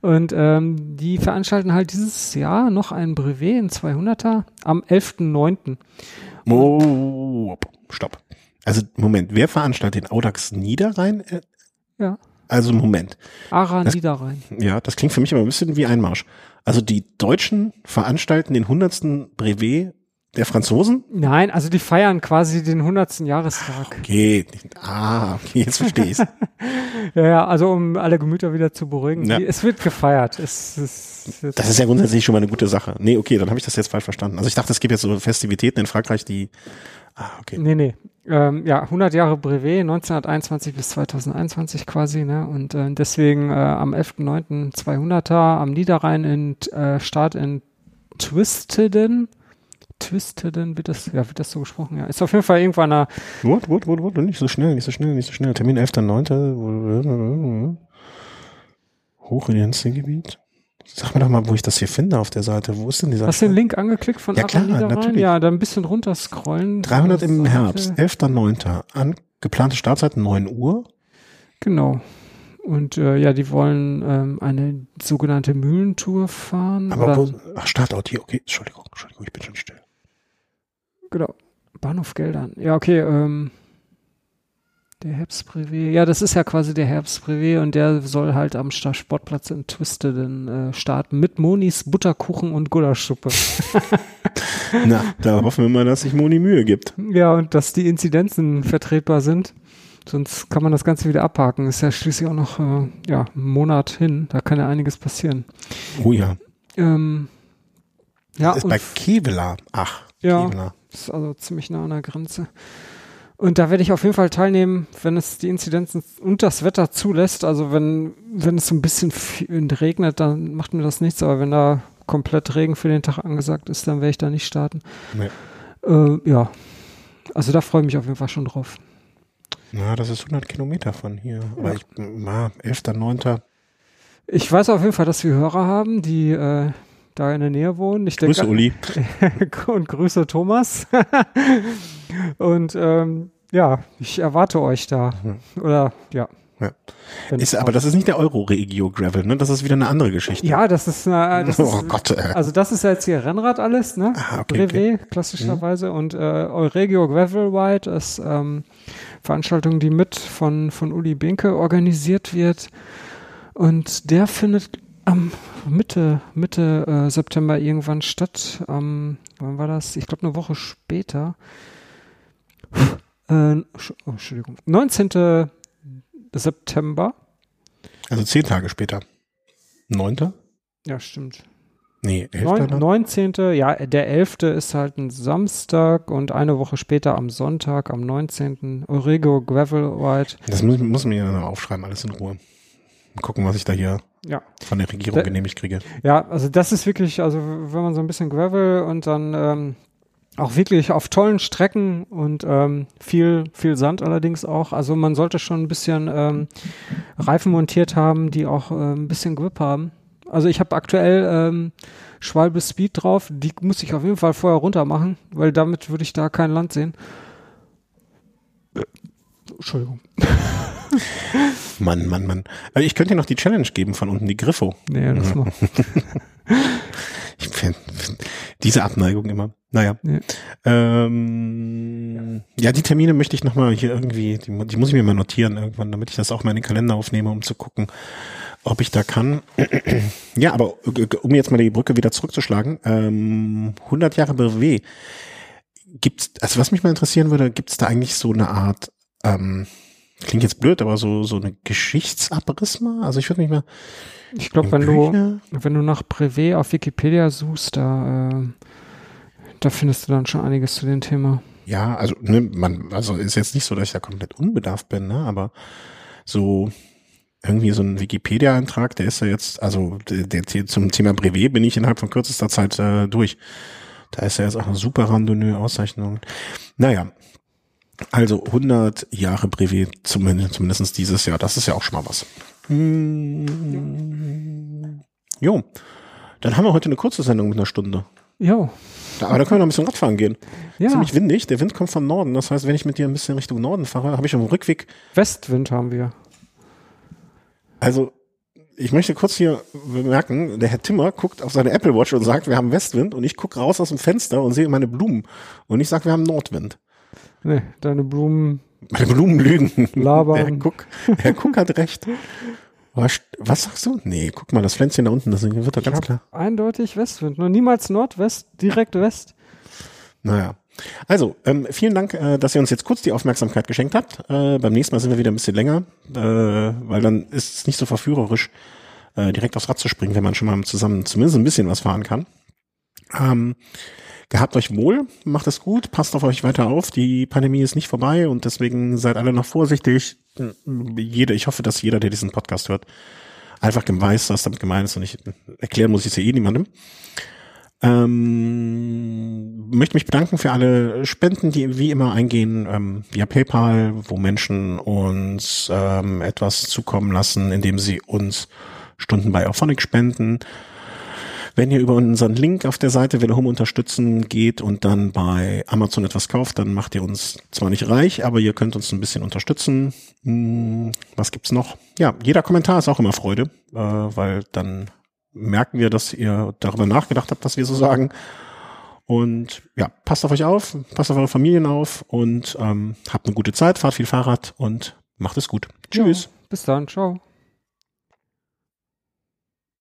Speaker 2: Und ähm, die veranstalten halt dieses Jahr noch ein Brevet in 200er am 11.9.
Speaker 1: Oh, stopp. Also Moment, wer veranstaltet den Audax Niederrhein? Äh,
Speaker 2: Ja.
Speaker 1: Also Moment.
Speaker 2: Ara
Speaker 1: Das-
Speaker 2: Niederrhein.
Speaker 1: Ja, das klingt für mich aber ein bisschen wie Einmarsch. Also die Deutschen veranstalten den 100. Brevet der Franzosen?
Speaker 2: Nein, also die feiern quasi den 100. Jahrestag.
Speaker 1: Okay. Ah, okay, jetzt verstehe ich's.
Speaker 2: Ja, ja, also um alle Gemüter wieder zu beruhigen.
Speaker 1: Ja.
Speaker 2: Es wird gefeiert. Es, es, es,
Speaker 1: Das ist ja grundsätzlich schon mal eine gute Sache. Nee, okay, dann habe ich das jetzt falsch verstanden. Also ich dachte, es gibt jetzt so Festivitäten in Frankreich, die Ah, okay.
Speaker 2: Nee, nee. Ähm, ja, 100 Jahre Brevet, 1921 bis 2021 quasi, ne? Und äh, deswegen äh, am 11.09. 200er am Niederrhein in äh, Start in Twisteden. Twisteden wird das, ja, wird das so gesprochen, ja. Ist auf jeden Fall irgendwann eine,
Speaker 1: Wut, wut, wut, wut, nicht so schnell, nicht so schnell, nicht so schnell. Termin 11.9. Hochredenzengebiet. Sag mir doch mal, wo ich das hier finde auf der Seite. Wo ist denn dieser
Speaker 2: hast du den Link angeklickt von
Speaker 1: Ja, klar, natürlich.
Speaker 2: Ja, dann ein bisschen runter scrollen.
Speaker 1: 300 im
Speaker 2: Seite.
Speaker 1: Herbst, 11.9. An, geplante Startzeit 9 Uhr.
Speaker 2: Genau. Und äh, ja, die wollen ähm, eine sogenannte Mühlentour fahren.
Speaker 1: Aber wo, ach, Startort hier, okay, Entschuldigung, Entschuldigung, ich bin schon still.
Speaker 2: Genau. Bahnhof Geldern. Ja, okay, ähm, der Herbstbrevet. Ja, das ist ja quasi der Herbstbrevet und der soll halt am Sportplatz in Twisteden äh, starten mit Monis Butterkuchen und Gulaschsuppe.
Speaker 1: Na, da hoffen wir mal, dass sich Moni Mühe gibt.
Speaker 2: ja, und dass die Inzidenzen vertretbar sind. Sonst kann man das Ganze wieder abhaken. Ist ja schließlich auch noch äh, ja, ein Monat hin. Da kann ja einiges passieren.
Speaker 1: Oh ja.
Speaker 2: Ähm, ja,
Speaker 1: ist
Speaker 2: und
Speaker 1: bei Kevela. Ach,
Speaker 2: Ja.
Speaker 1: Kevela.
Speaker 2: Ist also ziemlich nah an der Grenze. Und da werde ich auf jeden Fall teilnehmen, wenn es die Inzidenzen und das Wetter zulässt. Also wenn, wenn es so ein bisschen regnet, dann macht mir das nichts. Aber wenn da komplett Regen für den Tag angesagt ist, dann werde ich da nicht starten.
Speaker 1: Nee.
Speaker 2: Äh, ja, also da freue ich mich auf jeden Fall schon drauf.
Speaker 1: Na, das ist 100 Kilometer von hier. Aber ich, na, 11.9.
Speaker 2: Ich weiß auf jeden Fall, dass wir Hörer haben, die äh, da in der Nähe wohnen. Ich
Speaker 1: Grüße,
Speaker 2: denke,
Speaker 1: Uli.
Speaker 2: und Grüße Thomas. und ähm, ja, ich erwarte euch da. Oder ja.
Speaker 1: Ja. Ist, aber das ist nicht der Euro-Regio Gravel, ne? Das ist wieder eine andere Geschichte.
Speaker 2: ja, das ist, äh, das
Speaker 1: oh
Speaker 2: ist
Speaker 1: Gott, ey.
Speaker 2: also das ist ja jetzt hier Rennrad alles, ne?
Speaker 1: Ah, okay,
Speaker 2: Brevet, klassischerweise. Und äh, Euregio Gravel Ride ist ähm, Veranstaltung, die mit von, von Uli Binke organisiert wird. Und der findet am Mitte, Mitte äh, September irgendwann statt. Am, wann war das? Ich glaube eine Woche später. Äh, oh, Entschuldigung. 19. September.
Speaker 1: Also zehn Tage später. Neunter?
Speaker 2: Ja, stimmt.
Speaker 1: Nee,
Speaker 2: Neun,
Speaker 1: elfter.
Speaker 2: 19. Ja, der 11. ist halt ein Samstag und eine Woche später am Sonntag, am 19. Eurego Gravel Ride.
Speaker 1: Das muss, muss mir ja noch aufschreiben, alles in Ruhe. Mal gucken, was ich da hier
Speaker 2: Ja.
Speaker 1: von der Regierung
Speaker 2: Da-
Speaker 1: genehmigt kriege.
Speaker 2: Ja, also das ist wirklich, also wenn man so ein bisschen Gravel und dann ähm, auch wirklich auf tollen Strecken und ähm, viel, viel Sand allerdings auch. Also man sollte schon ein bisschen ähm, Reifen montiert haben, die auch äh, ein bisschen Grip haben. Also ich habe aktuell ähm, Schwalbe Speed drauf, die muss ich auf jeden Fall vorher runter machen, weil damit würde ich da kein Land sehen. Entschuldigung.
Speaker 1: Mann, Mann, Mann. Also ich könnte dir noch die Challenge geben von unten, die Griffo.
Speaker 2: Nee, das mal.
Speaker 1: Ich find, find diese Abneigung immer. Naja.
Speaker 2: Ja.
Speaker 1: Ähm, ja, die Termine möchte ich nochmal hier irgendwie, die, die muss ich mir mal notieren irgendwann, damit ich das auch mal in den Kalender aufnehme, um zu gucken, ob ich da kann. ja, aber äh, um jetzt mal die Brücke wieder zurückzuschlagen, ähm, 100 Jahre Brevet. Gibt's, also was mich mal interessieren würde, gibt's da eigentlich so eine Art, ähm, klingt jetzt blöd, aber so, so eine Geschichtsabriss mal? Also ich würde mich mal,
Speaker 2: Ich glaube, wenn du,
Speaker 1: Bücher-
Speaker 2: wenn du nach Brevet auf Wikipedia suchst, da, äh, da findest du dann schon einiges zu dem Thema.
Speaker 1: Ja, also ne, man, also ist jetzt nicht so, dass ich da komplett unbedarft bin, ne, aber so irgendwie so ein Wikipedia-Eintrag, der ist ja jetzt, also der, der zum Thema Brevet bin ich innerhalb von kürzester Zeit äh, durch. Da ist ja jetzt auch eine super randonneux Auszeichnung. Naja, also 100 Jahre Brevet, zumindest, zumindest dieses Jahr, das ist ja auch schon mal was. Hm, jo, dann haben wir heute eine kurze Sendung mit einer Stunde.
Speaker 2: Jo,
Speaker 1: aber da können wir noch ein bisschen Radfahren gehen.
Speaker 2: ja,
Speaker 1: Ziemlich windig. Der Wind kommt vom Norden. Das heißt, wenn ich mit dir ein bisschen Richtung Norden fahre, habe ich dem Rückweg.
Speaker 2: Westwind haben wir.
Speaker 1: Also, ich möchte kurz hier bemerken, der Herr Timmer guckt auf seine Apple Watch und sagt, wir haben Westwind und ich gucke raus aus dem Fenster und sehe meine Blumen. Und ich sage, wir haben Nordwind.
Speaker 2: Nee, deine Blumen
Speaker 1: Meine Blumen lügen.
Speaker 2: Labern.
Speaker 1: Der Herr Cook, der Herr Cook hat recht. Was, was sagst du? Nee, guck mal, das Pflänzchen da unten, das wird doch ganz klar.
Speaker 2: eindeutig Westwind. Noch niemals Nordwest, direkt West.
Speaker 1: Naja. Also, ähm, vielen Dank, äh, dass ihr uns jetzt kurz die Aufmerksamkeit geschenkt habt. Äh, beim nächsten Mal sind wir wieder ein bisschen länger, äh, weil dann ist es nicht so verführerisch, äh, direkt aufs Rad zu springen, wenn man schon mal zusammen zumindest ein bisschen was fahren kann. Ähm, gehabt euch wohl, macht es gut, passt auf euch weiter auf. Die Pandemie ist nicht vorbei und deswegen seid alle noch vorsichtig. Jeder, ich hoffe, dass jeder, der diesen Podcast hört, einfach weiß, was damit gemeint ist und ich erklären muss ich es ja eh niemandem. Ähm, möchte mich bedanken für alle Spenden, die wie immer eingehen ähm, via PayPal, wo Menschen uns ähm, etwas zukommen lassen, indem sie uns Stunden bei Auphonic spenden. Wenn ihr über unseren Link auf der Seite Welle Home unterstützen geht und dann bei Amazon etwas kauft, dann macht ihr uns zwar nicht reich, aber ihr könnt uns ein bisschen unterstützen. Hm, was gibt's noch? Ja, jeder Kommentar ist auch immer Freude, äh, weil dann merken wir, dass ihr darüber nachgedacht habt, was wir so sagen. Und ja, passt auf euch auf, passt auf eure Familien auf und ähm, habt eine gute Zeit, fahrt viel Fahrrad und macht es gut. Tschüss.
Speaker 2: Ja, bis dann, ciao.